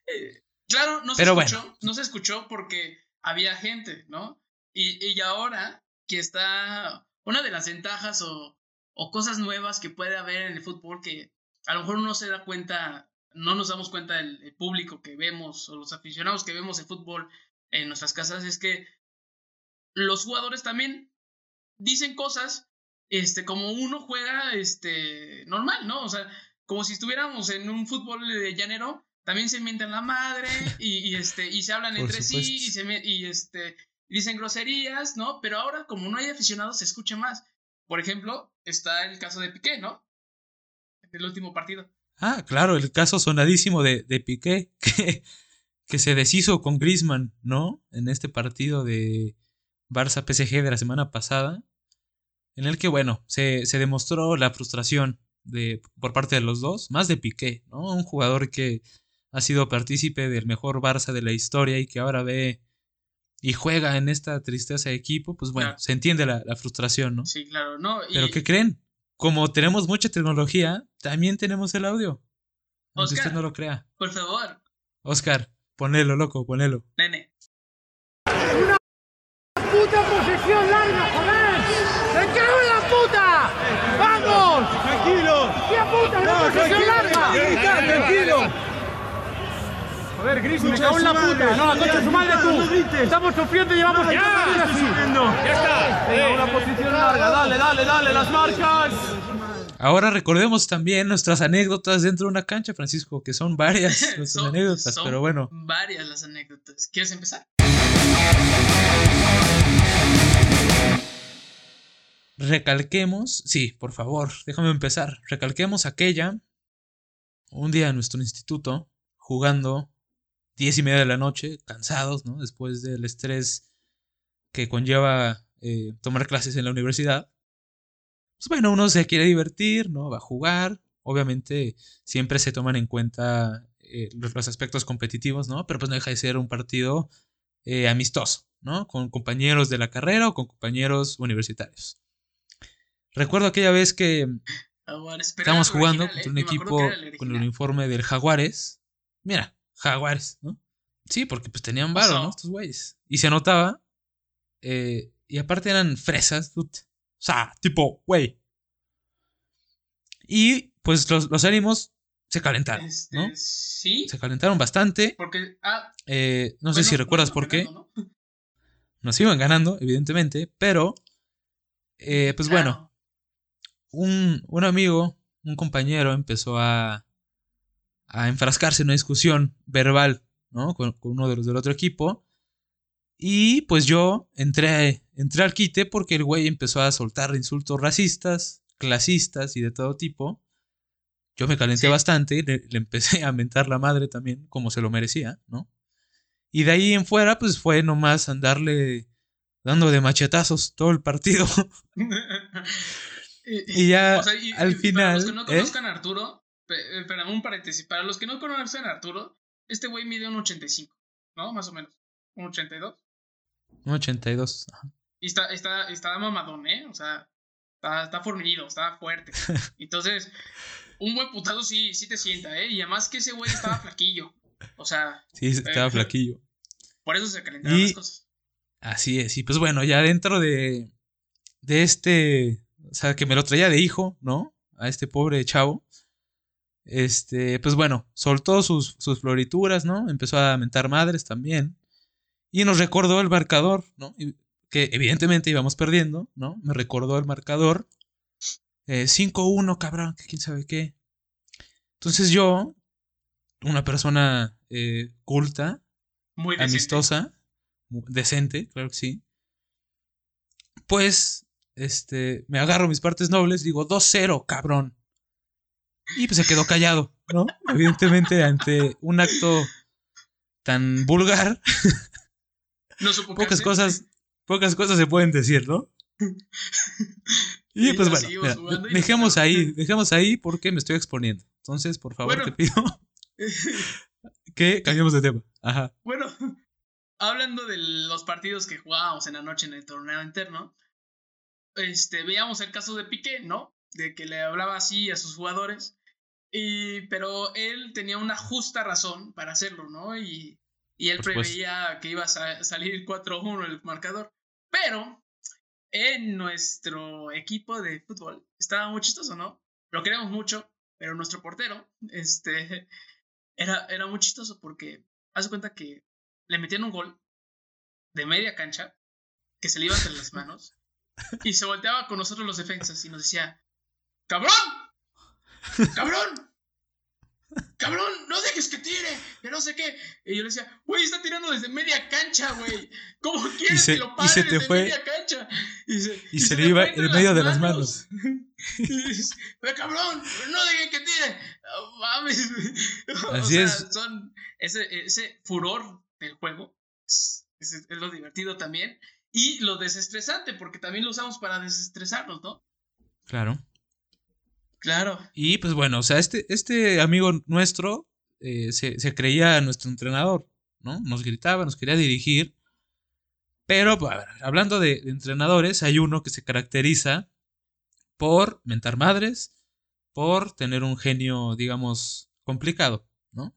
Eh, Claro, no se Pero escuchó, no se escuchó porque había gente, ¿no? Y, y ahora que está una de las ventajas o, o cosas nuevas que puede haber en el fútbol que a lo mejor uno se da cuenta, no nos damos cuenta el, el público que vemos o los aficionados que vemos el fútbol en nuestras casas es que los jugadores también dicen cosas este como uno juega este normal, ¿no? O sea, como si estuviéramos en un fútbol de llanero, también se mienten la madre y, y, este y se hablan Por entre sí y se me- y este dicen groserías, ¿no? Pero ahora como no hay aficionados se escucha más. Por ejemplo, está el caso de Piqué, ¿no? El último partido. Ah, claro, el caso sonadísimo de, de Piqué, que, que se deshizo con Griezmann, ¿no? En este partido de Barça-PSG de la semana pasada, en el que, bueno, se, se demostró la frustración de, por parte de los dos, más de Piqué, ¿no? Un jugador que ha sido partícipe del mejor Barça de la historia y que ahora ve y juega en esta tristeza de equipo, pues bueno, Claro. se entiende la, la frustración, ¿no? Sí, claro, ¿no? Y Pero ¿qué creen? Como tenemos mucha tecnología, también tenemos el audio. Aunque Oscar. usted no lo crea. por favor, Oscar, ponelo, loco, ponelo. nene. puta posesión larga, joder! ¡Me cago en la puta! ¡Vamos! Tranquilo. ¡Qué puta, una posesión larga! tranquilo. Joder, Gris, me cago en la puta. No, la concha de su madre No tú. grites. Estamos sufriendo y llevamos Ya, ya, está. Venga, una posición larga. Dale, dale, dale, las marcas. Ahora recordemos también nuestras anécdotas dentro de una cancha, Francisco, que son varias nuestras Son- anécdotas, son pero bueno. Varias las anécdotas. ¿Quieres empezar? Recalquemos, sí, por favor, déjame empezar. Recalquemos aquella, un día en nuestro instituto, jugando, diez y media de la noche, cansados, ¿no? Después del estrés que conlleva eh, tomar clases en la universidad. Pues bueno, uno se quiere divertir, ¿no? Va a jugar. Obviamente siempre se toman en cuenta eh, los aspectos competitivos, ¿no? Pero pues no deja de ser un partido eh, amistoso, ¿no? Con compañeros de la carrera o con compañeros universitarios. Recuerdo aquella vez que espera, estábamos jugando original, contra un equipo con el uniforme del Jaguares. Mira, Jaguares, ¿no? Sí, porque pues tenían varo. ¿no? Estos güeyes. Y se notaba. eh, y aparte eran fresas, dude. O sea, tipo, güey. Y pues los, los ánimos se calentaron, Este, ¿no? Sí. Se calentaron bastante. Porque. Ah, Eh, no sé si recuerdas por qué. ganando, ¿no? Nos iban ganando, evidentemente, pero. eh, pues bueno, un, un amigo, un compañero, empezó a, a enfrascarse en una discusión verbal, ¿no? Con, con uno de los del otro equipo. Y pues yo entré, entré al quite porque el güey empezó a soltar insultos racistas, clasistas y de todo tipo, yo me calenté bastante y le, empecé a mentar la madre también, como se lo merecía, ¿no? Y de ahí en fuera, pues fue nomás andarle dando de machetazos todo el partido. y, ya al final. Para los que no ¿eh? conozcan a Arturo, espera, un paréntesis, para los que no conocen a Arturo, este güey mide un 85, ¿no? Más o menos. Un 82. Un 82. Y está, está, está mamadón, ¿eh? O sea, está, está fornido, está fuerte. Entonces, un buen putado sí, sí te sienta, ¿eh? Y además que ese güey estaba flaquillo. O sea. Sí, estaba eh, flaquillo. Por eso se calentaban las cosas. Así es. Y pues bueno, ya dentro de, de este. O sea, que me lo traía de hijo, ¿no? A este pobre chavo. Este, pues bueno, soltó sus, sus florituras, ¿no? Empezó a mentar madres también. Y nos recordó el marcador, ¿no? que evidentemente íbamos perdiendo, ¿no? Me recordó el marcador. 5-1, eh, cabrón, que quién sabe qué. Entonces yo, una persona eh, culta, Muy amistosa, decente, claro que sí, pues este, me agarro mis partes nobles, digo 2-0, cabrón. Y pues se quedó callado, ¿no? Evidentemente ante un acto tan vulgar. No supo pocas cosas, pocas cosas se pueden decir, ¿no? Y, pues bueno, dejemos ahí, dejemos ahí porque me estoy exponiendo. Entonces, por favor, te pido que cambiemos de tema. Ajá. Bueno, hablando de los partidos que jugábamos en la noche en el torneo interno, este, veíamos el caso de Piqué, ¿no? De que le hablaba así a sus jugadores. Y, pero él tenía una justa razón para hacerlo, ¿no? Y, y él preveía que iba a salir 4-1 el marcador. Pero en nuestro equipo de fútbol estaba muy chistoso, ¿no? Lo queremos mucho, pero nuestro portero este, era, era muy chistoso porque hace cuenta que le metían un gol de media cancha que se le iba entre las manos y se volteaba con nosotros los defensas y nos decía, ¡Cabrón! ¡Cabrón! cabrón, no dejes que tire, que no sé qué. Y yo le decía, güey, está tirando desde media cancha, güey. ¿Cómo quieres que lo pare desde media cancha? Y se, y se, le iba en medio de las manos. y dices, pero cabrón, no dejen que tire. mames. Así o sea, es. Son ese, ese furor del juego. Es, es lo divertido también. Y lo desestresante, porque también lo usamos para desestresarnos, ¿no? Claro. Claro. Y pues bueno, o sea, este, este amigo nuestro eh, se, creía nuestro entrenador, ¿no? Nos gritaba, nos quería dirigir. Pero, pues, hablando de, entrenadores, hay uno que se caracteriza por mentar madres, por tener un genio, digamos, complicado, ¿no?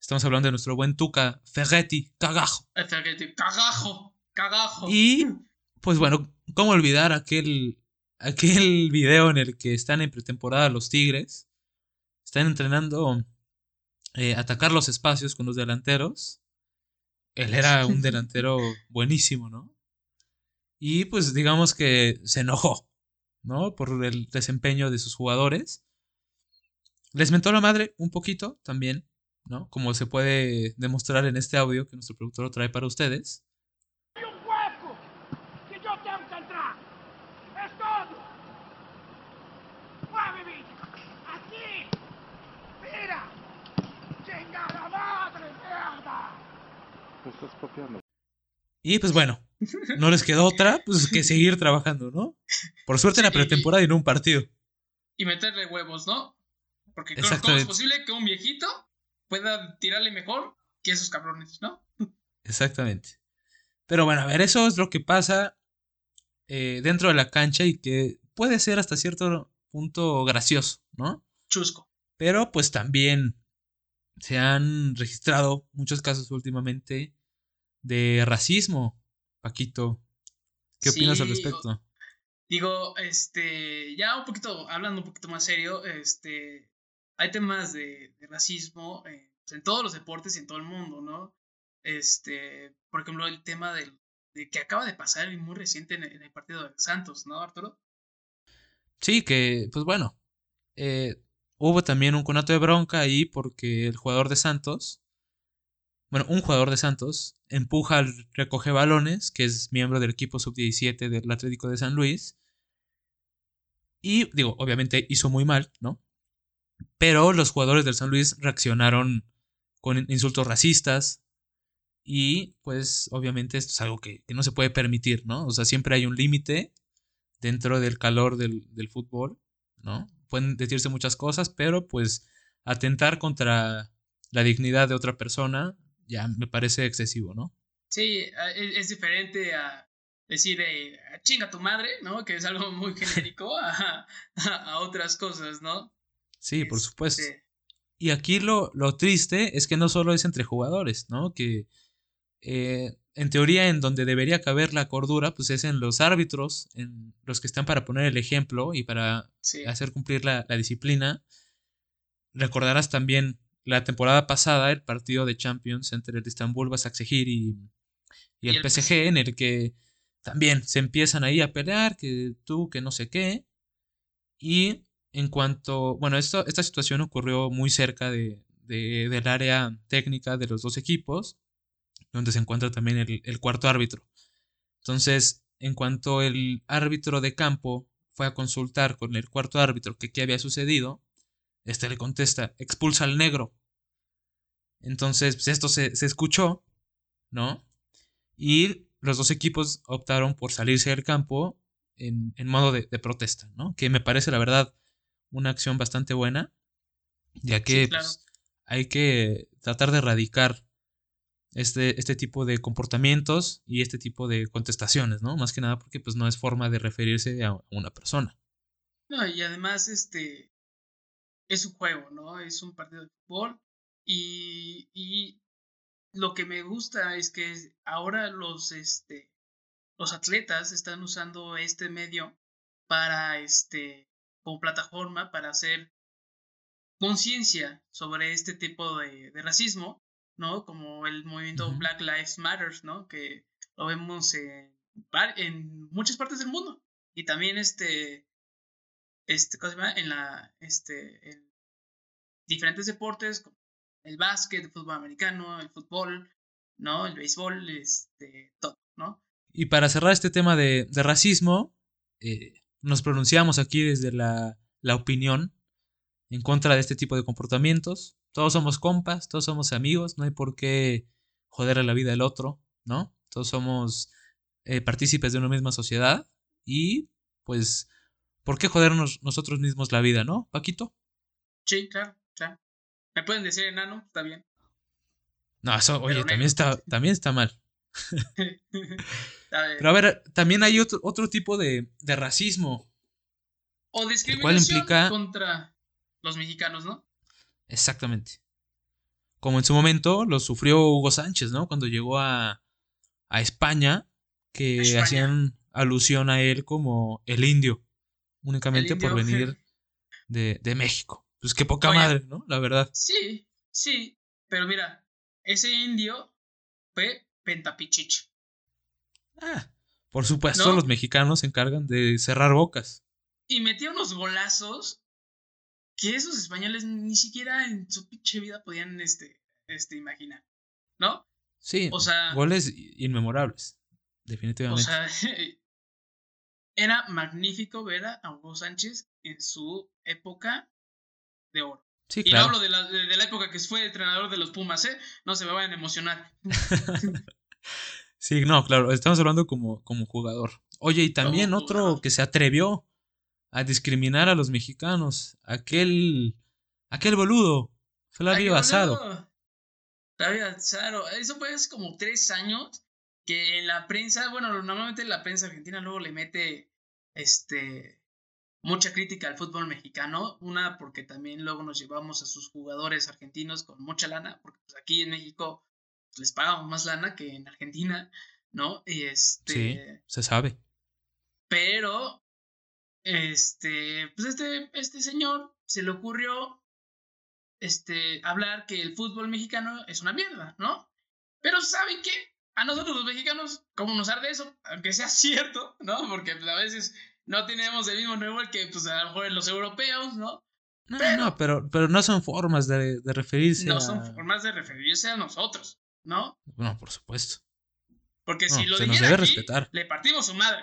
Estamos hablando de nuestro buen Tuca Ferretti, cagajo. Ferretti, cagajo, cagajo. Y, pues bueno, ¿cómo olvidar aquel aquel video en el que están en pretemporada los Tigres, están entrenando eh, atacar los espacios con los delanteros. Él era un delantero buenísimo, ¿no? Y pues digamos que se enojó, ¿no? Por el desempeño de sus jugadores. Les mentó la madre un poquito también, ¿no? Como se puede demostrar en este audio que nuestro productor trae para ustedes. Y pues bueno, no les quedó otra pues que seguir trabajando, ¿no? Por suerte en la pretemporada y, no un partido. Y meterle huevos, ¿no? Porque ¿cómo es posible que un viejito pueda tirarle mejor que esos cabrones, ¿no? Exactamente. Pero bueno, a ver, eso es lo que pasa eh, dentro de la cancha y que puede ser hasta cierto punto gracioso, ¿no? Chusco. Pero pues también se han registrado muchos casos últimamente de racismo, Paquito. ¿Qué opinas al respecto? Digo, este, ya un poquito, hablando un poquito más serio, este, hay temas de, racismo eh, en todos los deportes y en todo el mundo, ¿no? Este, por ejemplo, el tema del, de que acaba de pasar y muy reciente en el, partido de Santos, ¿no, Arturo? Sí, que, pues bueno, eh, hubo también un conato de bronca ahí porque el jugador de Santos bueno, un jugador de Santos empuja al recoge balones, que es miembro del equipo sub-17 del Atlético de San Luis. Y digo, obviamente hizo muy mal, ¿no? Pero los jugadores del San Luis reaccionaron con insultos racistas. Y pues obviamente esto es algo que, no se puede permitir, ¿no? O sea, siempre hay un límite dentro del calor del, del fútbol, ¿no? Pueden decirse muchas cosas, pero pues atentar contra la dignidad de otra persona ya me parece excesivo, ¿no? Sí, e, es, diferente a decir eh, chinga tu madre, ¿no? Que es algo muy genérico a, otras cosas, ¿no? Sí, por supuesto. Este y aquí lo, lo, triste es que no solo es entre jugadores, ¿no? Que eh, en teoría en donde debería caber la cordura, pues es en los árbitros, en los que están para poner el ejemplo y para hacer cumplir la, la disciplina. Recordarás también la temporada pasada, el partido de Champions entre el Istanbul Basaksehir y, y el, PSG, en el que también se empiezan ahí a pelear, que tú, que no sé qué. Y en cuanto, bueno, esto, esta situación ocurrió muy cerca de, del área técnica de los dos equipos, donde se encuentra también el, el cuarto árbitro. Entonces, en cuanto el árbitro de campo fue a consultar con el cuarto árbitro que qué había sucedido, este le contesta, expulsa al negro. Entonces, pues esto se, escuchó, ¿no? Y los dos equipos optaron por salirse del campo en, modo de, protesta, ¿no? Que me parece, la verdad, una acción bastante buena, ya que pues, hay que tratar de erradicar este, este tipo de comportamientos y este tipo de contestaciones, ¿no? Más que nada porque pues no es forma de referirse a una persona. No, y además, este, es un juego, ¿no? Es un partido de fútbol y, y lo que me gusta es que ahora los, este, los atletas están usando este medio para, este, como plataforma para hacer conciencia sobre este tipo de, de, racismo, ¿no? Como el movimiento Black Lives Matter, ¿no? Que lo vemos en, en muchas partes del mundo. Y también este, este, ¿cómo se llama? En la, este, en diferentes deportes, como el básquet, el fútbol americano, el fútbol, ¿no? El béisbol, este, todo, ¿no? Y para cerrar este tema de, de racismo, eh, nos pronunciamos aquí desde la, la opinión en contra de este tipo de comportamientos. Todos somos compas, todos somos amigos, no hay por qué joder a la vida del otro, ¿no? Todos somos eh, partícipes de una misma sociedad y pues ¿por qué jodernos nosotros mismos la vida, no, Paquito? Sí, claro, claro. ¿Me pueden decir enano? Está bien. No, eso, oye, también está, también está mal. Pero a ver, también hay otro, otro tipo de, de racismo. O discriminación implica... contra los mexicanos, ¿no? Exactamente. Como en su momento lo sufrió Hugo Sánchez, ¿no? Cuando llegó a, a España, que hacían alusión a él como el indio únicamente por venir de, de, México. Pues qué poca madre, ¿no? La verdad. Sí, sí, pero mira, ese indio fue Pentapichich. Ah, por supuesto, los mexicanos se encargan de cerrar bocas. Y metió unos golazos que esos españoles ni siquiera en su pinche vida podían este, este, imaginar, ¿no? Sí, o sea, goles inmemorables, definitivamente. O sea, era magnífico ver a Hugo Sánchez en su época de oro. Sí, y no hablo de la, de, la, época que fue entrenador de los Pumas, ¿eh? No se me vayan a emocionar. sí, no, claro, estamos hablando como, como jugador. Oye, y también otro que se atrevió a discriminar a los mexicanos, aquel, aquel boludo, Flavio Asado. Flavio Asado, eso fue hace como tres años que en la prensa, bueno, normalmente la prensa argentina luego le mete este mucha crítica al fútbol mexicano, una porque también luego nos llevamos a sus jugadores argentinos con mucha lana, porque pues, aquí en México les pagamos más lana que en Argentina, ¿no? Y este Sí, se sabe. Pero este, pues este este señor se le ocurrió este hablar que el fútbol mexicano es una mierda, ¿no? Pero ¿saben qué? a nosotros los mexicanos, ¿cómo nos arde eso? Aunque sea cierto, ¿no? Porque pues, a veces no tenemos el mismo nivel que pues, a lo mejor los europeos, ¿no? No, pero, no, pero, pero no son formas de, de referirse No son formas de referirse a nosotros, ¿no? No, por supuesto. Porque si lo nos debe respetar. le partimos su madre.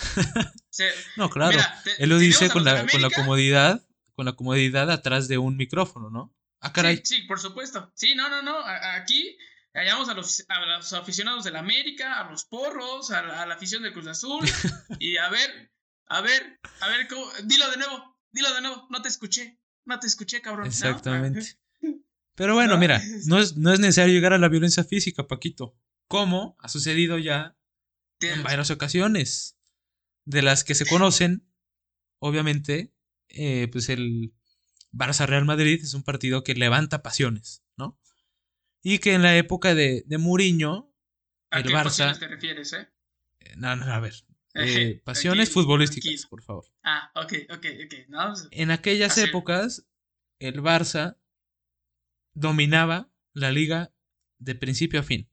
no, claro. Él lo dice con la, con la comodidad, con la comodidad atrás de un micrófono, ¿no? Ah, caray. Sí, por supuesto. Sí, no, no, no. Aquí hallamos a los, a los aficionados del América, a los porros, a, la afición de Cruz Azul. y a ver, a ver, a ver, cómo, dilo de nuevo, dilo de nuevo. No te escuché, no te escuché, cabrón. Exactamente. Pero bueno, mira, no es, no es necesario llegar a la violencia física, Paquito. Como ha sucedido ya en varias ocasiones. De las que se conocen, obviamente, eh, pues el Barça Real Madrid es un partido que levanta pasiones, ¿no? Y que en la época de, de Mourinho, el qué Barça. Pasiones te refieres, eh? eh no, no, a ver. Eh, pasiones futbolísticas, por favor. Ah, ok, ok, ok. Pues, en aquellas épocas, el Barça dominaba la liga de principio a fin.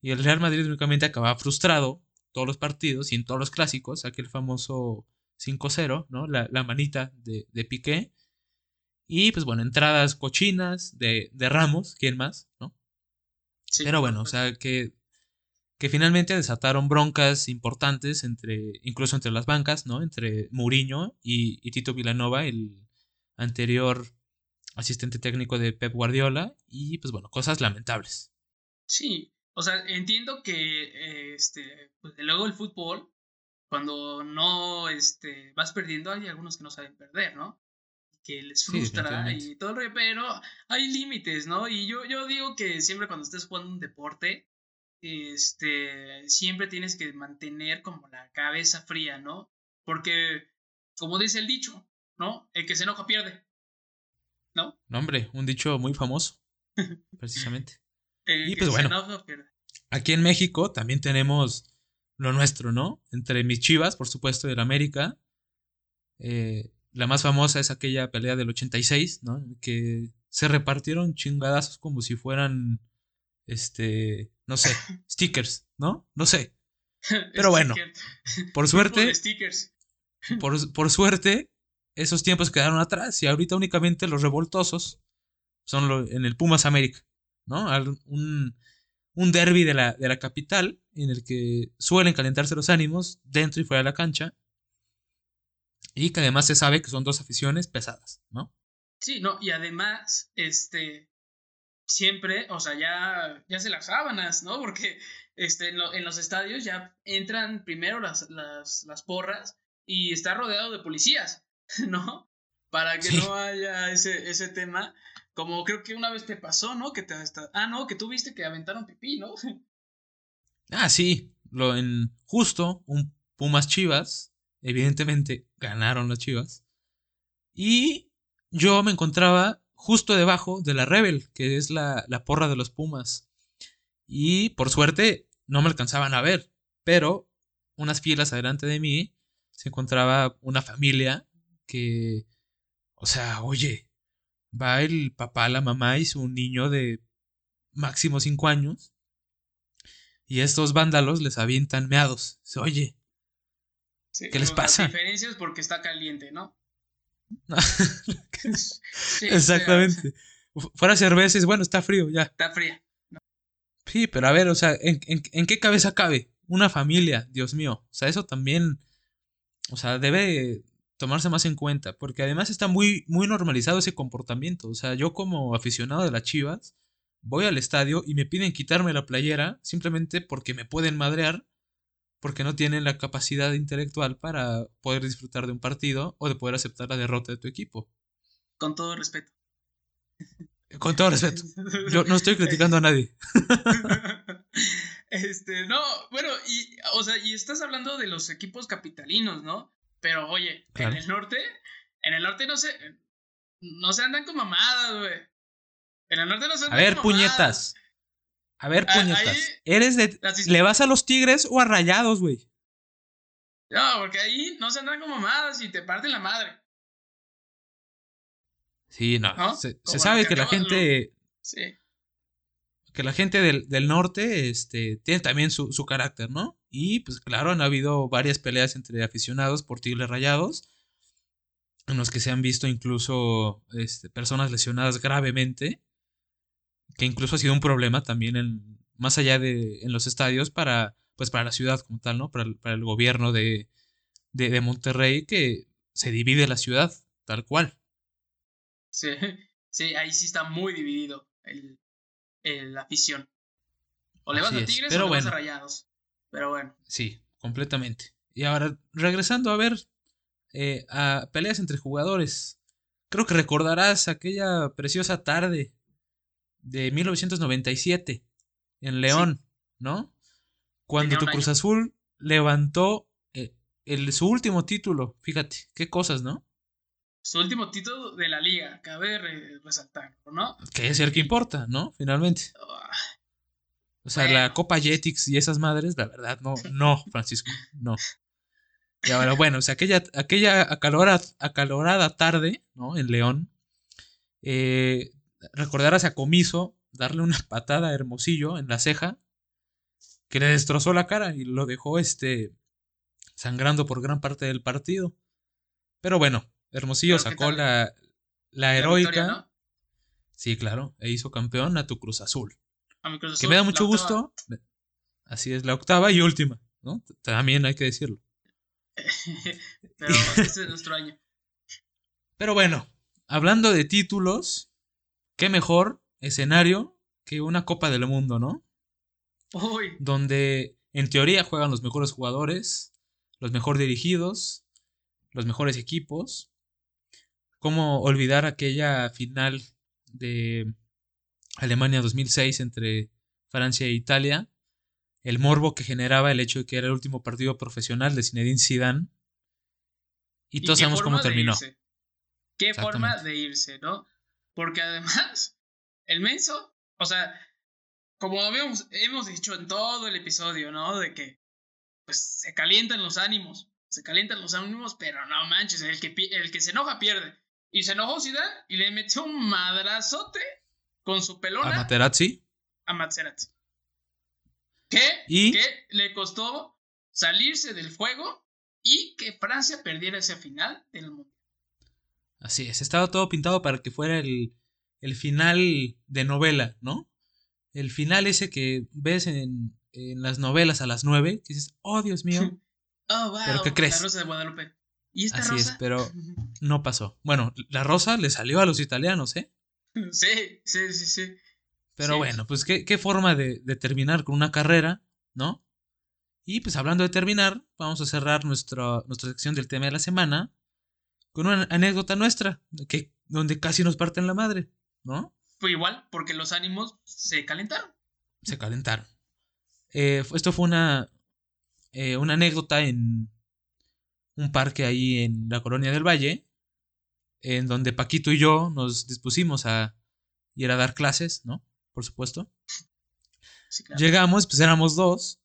Y el Real Madrid únicamente acababa frustrado todos los partidos y en todos los clásicos, aquel famoso 5-0, ¿no? La, manita de, de, Piqué. Y pues bueno, entradas cochinas de, de Ramos, ¿quién más? ¿No? Pero bueno, o sea que, que finalmente desataron broncas importantes entre, incluso entre las bancas, ¿no? Entre Mourinho y, y Tito Villanova, el anterior asistente técnico de Pep Guardiola, y pues bueno, cosas lamentables. Sí, o sea, entiendo que este, pues, luego el fútbol, cuando no este, vas perdiendo, hay algunos que no saben perder, ¿no? Que les frustra y todo el rollo, pero hay límites, ¿no? Y yo, yo digo que siempre cuando estés jugando un deporte, este, siempre tienes que mantener como la cabeza fría, ¿no? Porque, como dice el dicho, ¿no? El que se enoja pierde. ¿No? No, hombre, un dicho muy famoso, precisamente. Y pues bueno, aquí en México también tenemos lo nuestro, ¿no? Entre mis chivas, por supuesto, del América. Eh, la más famosa es aquella pelea del 86, ¿no? Que se repartieron chingadazos como si fueran, este, no sé, stickers, ¿no? No sé. Pero bueno, por suerte, por, por suerte, esos tiempos quedaron atrás y ahorita únicamente los revoltosos son en el Pumas América, ¿no? Un, un derby de la, de la capital en el que suelen calentarse los ánimos dentro y fuera de la cancha y que además se sabe que son dos aficiones pesadas, ¿no? Sí, no, y además, este, siempre, o sea, ya, ya se las sábanas, ¿no? Porque este, en, en los estadios ya entran primero las, las, las porras y está rodeado de policías. ¿no? Para que no haya ese, ese tema. Como creo que una vez te pasó, ¿no? Que te Ah, no, que tú viste que aventaron pipí, ¿no? Ah, sí. Lo en justo un Pumas Chivas. Evidentemente ganaron las Chivas. Y yo me encontraba justo debajo de la Rebel, que es la, la porra de los Pumas. Y por suerte no me alcanzaban a ver. Pero unas filas adelante de mí se encontraba una familia que, o sea, oye, va el papá, la mamá y su niño de máximo cinco años y estos vándalos les avientan meados. Oye, ¿qué les pasa? La diferencia es porque está caliente, ¿no? Exactamente. Fuera cerveza, bueno, está frío ya. Está fría. Sí, pero a ver, o sea, ¿en, ¿en, qué cabeza cabe? Una familia, Dios mío. O sea, eso también, o sea, debe, tomarse más en cuenta, porque además está muy, muy normalizado ese comportamiento. O sea, yo como aficionado de las Chivas, voy al estadio y me piden quitarme la playera simplemente porque me pueden madrear, porque no tienen la capacidad intelectual para poder disfrutar de un partido o de poder aceptar la derrota de tu equipo. Con todo respeto. Con todo respeto. Yo no estoy criticando a nadie. Este, no, bueno, y, o sea, y estás hablando de los equipos capitalinos, ¿no? Pero oye, en el norte, en el norte no se, no se andan con mamadas, güey. En el norte no se andan A ver, puñetas. A ver, puñetas. ¿Eres de. ¿Le vas a los tigres o a rayados, güey? No, porque ahí no se andan con mamadas y te parten la madre. Sí, no. Se, sabe que, la gente. Sí. Que la gente del, del norte este, tiene también su, su carácter, ¿no? Y pues claro, han habido varias peleas entre aficionados por Tigres Rayados, en los que se han visto incluso este, personas lesionadas gravemente, que incluso ha sido un problema también en, más allá de en los estadios para, pues para la ciudad como tal, ¿no? Para el, para el gobierno de, de, de Monterrey que se divide la ciudad, tal cual. Sí, sí, ahí sí está muy dividido el, el- la afición. O le vas Así a es, Tigres pero o le vas a. Rayados. Pero bueno. Sí, completamente. Y ahora, regresando a ver eh, a peleas entre jugadores. Creo que recordarás aquella preciosa tarde de 1997 en León, ¿no? Cuando tu Cruz. Azul levantó eh, el, su último título. Fíjate, qué cosas, ¿no? Su último título de la liga, cabe re- resaltarlo, ¿no? Que es el que importa, ¿no? Finalmente. Ah, O sea, Bueno. la Copa Jetix y esas madres, la verdad, no, no, Francisco, no. Y ahora, bueno, o sea, aquella, aquella acalorada, acalorada tarde, ¿no? En León, eh, recordarás a Comiso darle una patada a Hermosillo en la ceja, que le destrozó la cara y lo dejó, este, sangrando por gran parte del partido. Pero bueno, Hermosillo Pero ¿qué sacó la, la la heroica, victoria, ¿no? sí, claro, e hizo campeón a tu Cruz Azul. A Que me da mucho octava. gusto. Así es, la octava y última, ¿no? También hay que decirlo. Pero este es nuestro año. Pero bueno, hablando de títulos, qué mejor escenario que una Copa del Mundo, ¿no? Uy, Donde en teoría juegan los mejores jugadores, los mejor dirigidos, los mejores equipos. ¿Cómo olvidar aquella final de Alemania 2006 entre Francia e Italia? El morbo que generaba el hecho de que era el último partido profesional de Zinedine Zidane. Y todos sabemos cómo terminó. irse. Qué forma de irse, ¿no? Porque además, el menso, o sea, como habíamos, hemos dicho en todo el episodio, ¿no? De que, pues, se calientan los ánimos, se calientan los ánimos, pero no manches, el que, el que se enoja pierde. Y se enojó Zidane y le metió un madrazote con su A pelona Materazzi. a Materazzi. ¿Qué? Y- Que le costó salirse del juego y que Francia perdiera ese final del mundo. Así es, estaba todo pintado para que fuera el, el final de novela, ¿no? El final ese que ves en, en las novelas a las nueve, que dices, oh Dios mío, Oh, wow. ¿Pero qué crees? La Rosa de Guadalupe. ¿Y esta Así rosa? es, pero no pasó. Bueno, la rosa le salió a los italianos, ¿eh? Sí, sí, sí, sí. Pero Sí. bueno, pues qué, qué forma de, de terminar con una carrera, ¿no? Y pues hablando de terminar, vamos a cerrar nuestra, nuestra sección del tema de la semana con una anécdota nuestra, que, donde casi nos parten la madre, ¿no? Fue igual, porque los ánimos se calentaron. se calentaron. Eh, esto fue una, eh, una anécdota en un parque ahí en la colonia del Valle, en donde Paquito y yo nos dispusimos a ir a dar clases, ¿no? Por supuesto. Sí, claro. Llegamos, pues éramos dos,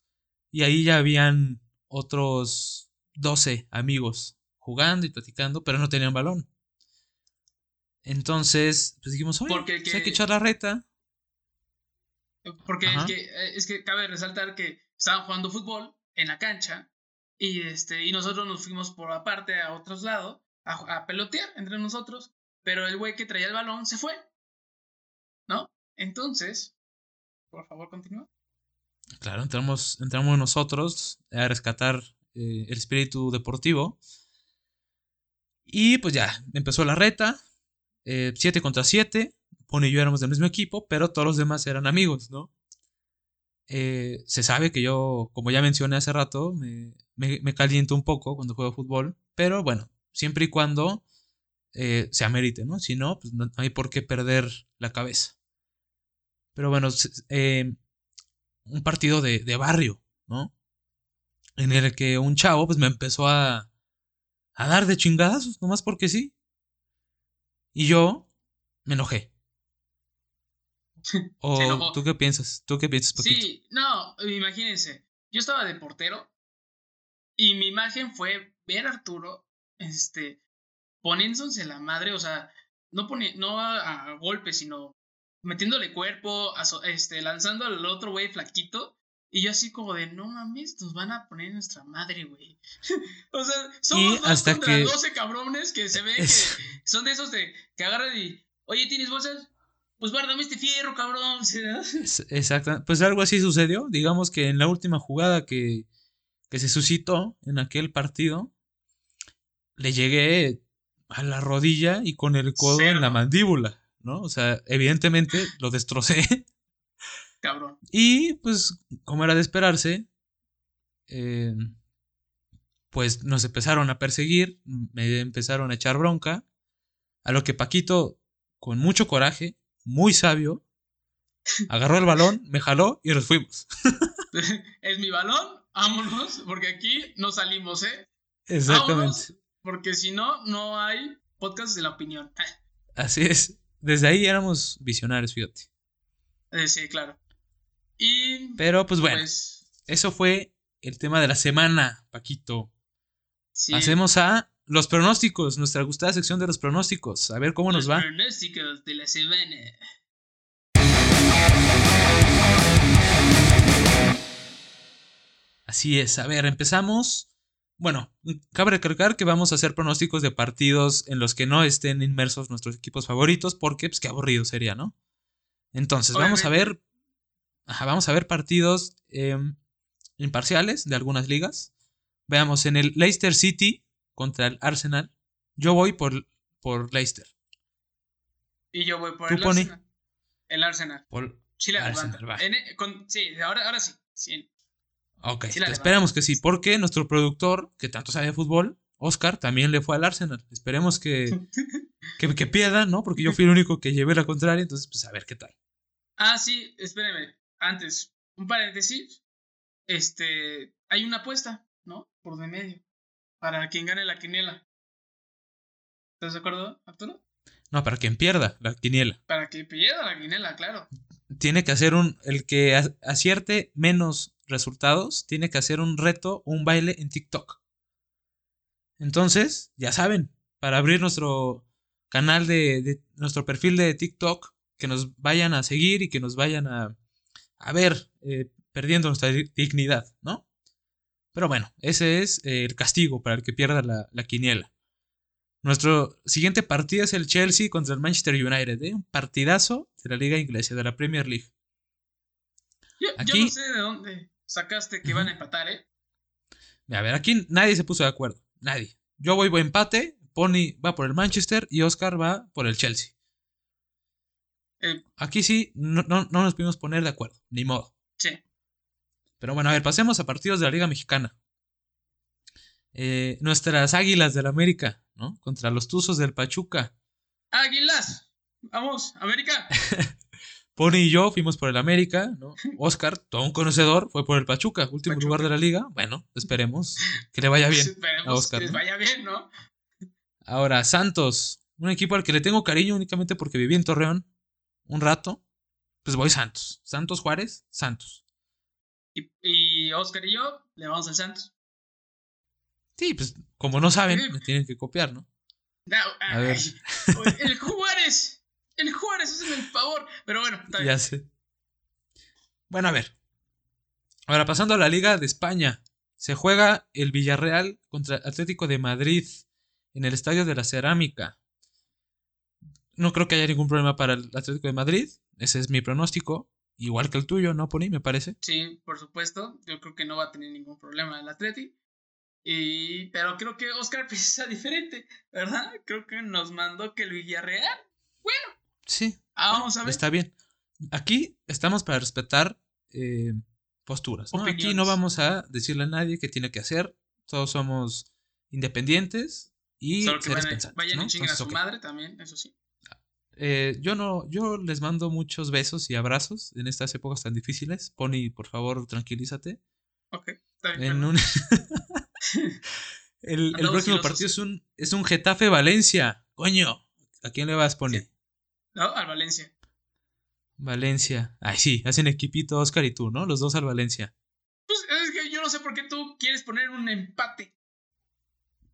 y ahí ya habían otros 12 amigos jugando y platicando, pero no tenían balón. Entonces, pues dijimos, oye, Porque pues hay que- que echar la reta. Porque es que, eh, es que cabe resaltar que estaban jugando fútbol en la cancha y, este, y nosotros nos fuimos por aparte a otros lados a, a pelotear entre nosotros, pero el güey que traía el balón se fue. ¿No? Entonces, por favor, continúa. Claro, entramos, entramos nosotros a rescatar eh, el espíritu deportivo. Y pues ya, empezó la reta. 7 contra 7. Pone y yo éramos del mismo equipo, pero todos los demás eran amigos, ¿no? Eh, se sabe que yo, como ya mencioné hace rato, me- me caliento un poco cuando juego fútbol. Pero bueno, siempre y cuando eh, se amerite, ¿no? Si no, pues no hay por qué perder la cabeza. Pero bueno, eh, un partido de, de barrio, ¿no? En el que un chavo pues me empezó a, a dar de chingadazos, nomás porque sí. Y yo me enojé. ¿O tú qué piensas? ¿Tú qué piensas, Paquito? Sí, no, imagínense. Yo estaba de portero y mi imagen fue ver a Arturo este, poniéndose la madre, o sea, no, pone, no a, a golpes, sino metiéndole cuerpo, aso- este, lanzando al otro güey flaquito. Y yo así como de, no mames, nos van a poner nuestra madre, güey. o sea, somos dos hasta contra que- 12 cabrones que se ven que son de esos de que agarran y, oye, ¿tienes bolsas? pues guárdame este fierro, cabrón. Exacto. Pues algo así sucedió. Digamos que en la última jugada que, que se suscitó en aquel partido, le llegué a la rodilla y con el codo en la mandíbula, ¿no? O sea, evidentemente lo destrocé. Cabrón. Y pues, como era de esperarse, eh, pues nos empezaron a perseguir, me empezaron a echar bronca, a lo que Paquito, con mucho coraje, muy sabio, agarró el balón, me jaló y nos fuimos. es mi balón, vámonos, porque aquí no salimos, ¿eh? Exactamente. Porque si no, no hay podcast de la opinión. Así es. Desde ahí éramos visionarios, fíjate. Eh, sí, claro. Y. Pero pues bueno, pues eso fue el tema de la semana, Paquito. Hacemos a los pronósticos, nuestra gustada sección de los pronósticos. A ver cómo nos va. Los pronósticos de la semana. Así es, a ver, empezamos. Bueno, cabe recalcar que vamos a hacer pronósticos de partidos en los que no estén inmersos nuestros equipos favoritos, porque pues qué aburrido sería, ¿no? Entonces, vamos a ver. vamos a ver partidos em, imparciales de algunas ligas. Veamos, en el Leicester City contra el Arsenal, yo voy por, por Leicester. Y yo voy por el Arsenal. El Arsenal. Por Chile Arsenal, e, sí, ahora, ahora sí. sí. Ok, esperamos que sí, porque nuestro productor, que tanto sabe de fútbol, Oscar, también le fue al Arsenal. Esperemos que, que, que pierda, ¿no? Porque yo fui el único que llevé la contraria, entonces, pues a ver qué tal. Ah, sí, espéreme. Antes, un paréntesis. Este, hay una apuesta. ¿no? Por de medio. Para quien gane la quiniela. ¿Estás de acuerdo, Arturo? No, para quien pierda la quiniela. Para que pierda la quiniela, claro. Tiene que hacer un. El que acierte menos resultados, tiene que hacer un reto, un baile en TikTok. Entonces, ya saben, para abrir nuestro canal de, nuestro perfil de TikTok, que nos vayan a seguir y que nos vayan a, a ver eh, perdiendo nuestra dignidad, ¿no? Pero bueno, ese es eh, el castigo para el que pierda la, quiniela. Nuestro siguiente partido es el Chelsea contra el Manchester United, ¿eh? un partidazo de la Liga Inglesa, de la Premier League. Yo, aquí, no sé de dónde sacaste que van a empatar, ¿eh? A ver, aquí nadie se puso de acuerdo. Nadie. Yo voy buen empate, Pony va por el Manchester y Oscar va por el Chelsea. Eh, aquí sí, no, no, no, nos pudimos poner de acuerdo, ni modo. Sí. Pero bueno, a ver, pasemos a partidos de la Liga Mexicana. Eh, nuestras Águilas del América, ¿no? Contra los Tuzos del Pachuca. Águilas, vamos, América. Pony y yo fuimos por el América, ¿no? Oscar, todo un conocedor, fue por el Pachuca, último lugar de la liga. Bueno, esperemos que le vaya bien esperemos a Oscar. Que les vaya bien, ¿no? Ahora, Santos, un equipo al que le tengo cariño únicamente porque viví en Torreón un rato. Pues voy Santos. Santos Juárez, Santos. Y, Oscar y yo le vamos al Santos. Sí, pues como no saben, me tienen que copiar, ¿no? a ver. el Juárez. El Juárez, es el favor. Pero bueno, está bien. Ya sé. Bueno, a ver. Ahora pasando a la Liga de España. Se juega el Villarreal contra Atlético de Madrid en el Estadio de la Cerámica. No creo que haya ningún problema para el Atlético de Madrid. Ese es mi pronóstico. Igual que el tuyo, ¿no, Pony? Me parece. Sí, por supuesto. Yo creo que no va a tener ningún problema el Atleti. Y, pero creo que Oscar piensa diferente, ¿verdad? Creo que nos mandó que el Villarreal. Bueno. Sí. Ah, vamos a ver. Está bien. Aquí estamos para respetar eh, posturas. Aquí no vamos a decirle a nadie qué tiene que hacer. Todos somos independientes y Solo que vayan, vayan y a su madre también, eso sí. Eh, yo no, yo les mando muchos besos y abrazos en estas épocas tan difíciles. Pony, por favor, tranquilízate. Ok, está bien. el, próximo partido es un, es un Getafe Valencia. Coño, ¿a quién le vas, Pony? No, al Valencia. Valencia. Ay, sí, hacen equipito Oscar y tú, ¿no? Los dos al Valencia. Pues es que yo no sé por qué tú quieres poner un empate.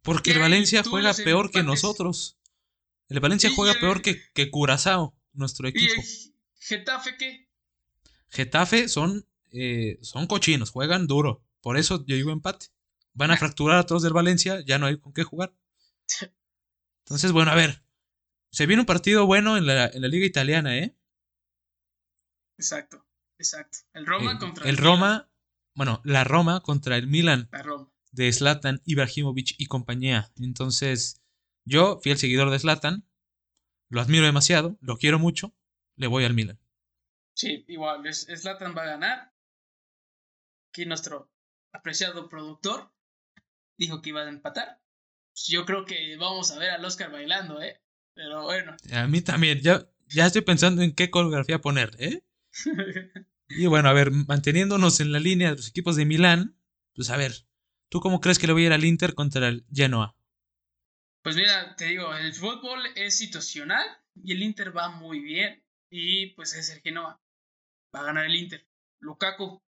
Porque el Valencia juega peor que nosotros. El Valencia juega peor que, que Curazao, nuestro equipo. ¿Y el Getafe qué? Getafe son, eh, son cochinos, juegan duro. Por eso yo digo empate. Van a fracturar a todos del Valencia, ya no hay con qué jugar. Entonces, bueno, a ver. Se viene un partido bueno en la, en la liga italiana, ¿eh? Exacto, exacto. El Roma contra el Milan. Roma, bueno, la Roma contra el Milan La Roma. de Zlatan, Ibrahimovic y compañía. Entonces, yo, fiel seguidor de Zlatan, lo admiro demasiado, lo quiero mucho, le voy al Milan. Sí, igual, Zlatan va a ganar. Aquí nuestro apreciado productor dijo que iba a empatar. Pues yo creo que vamos a ver al Oscar bailando, ¿eh? Pero bueno. A mí también, ya, ya estoy pensando en qué coreografía poner, ¿eh? Y bueno, a ver, manteniéndonos en la línea de los equipos de Milán, pues a ver, ¿tú cómo crees que le voy a ir al Inter contra el Genoa? Pues mira, te digo, el fútbol es situacional y el Inter va muy bien. Y pues es el Genoa. Va a ganar el Inter. Lukaku.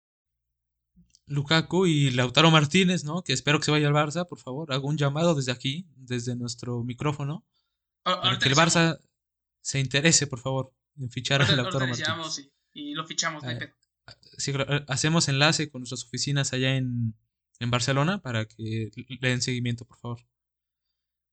Lukaku y Lautaro Martínez, ¿no? Que espero que se vaya al Barça, por favor. Hago un llamado desde aquí, desde nuestro micrófono, para que el Barça se interese, por favor, en fichar a ahorita- Lautaro Martínez. y, y lo fichamos, Eh. Sí, eh, hacemos enlace con nuestras oficinas allá en, en Barcelona para que le den seguimiento, por favor.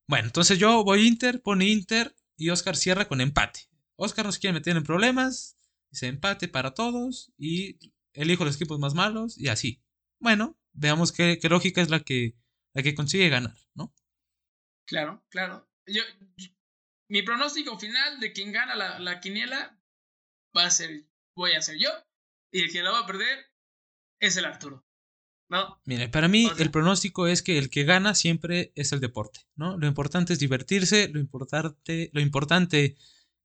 Bueno, entonces yo voy Inter, pone Inter y Oscar cierra con empate. Oscar no se quiere meter en problemas, dice empate para todos y elijo los equipos más malos y así. Bueno, veamos qué, qué lógica es la que, la que consigue ganar, ¿no? Claro, claro. Yo, yo- mi pronóstico final de quien gana la, la quiniela va a ser, voy a ser yo, y el que la va a perder es el Arturo. ¿No? Mire, para mí O sea- el pronóstico es que el que gana siempre es el deporte, ¿no? Lo importante es divertirse, lo importante, lo importante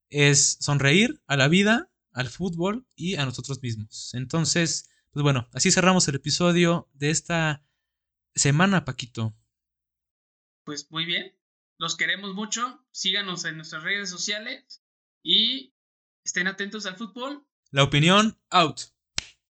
es sonreír a la vida, al fútbol y a nosotros mismos. Entonces, pues bueno, así cerramos el episodio de esta semana, Paquito. Pues muy bien. Los queremos mucho. Síganos en nuestras redes sociales y estén atentos al fútbol. La opinión, out.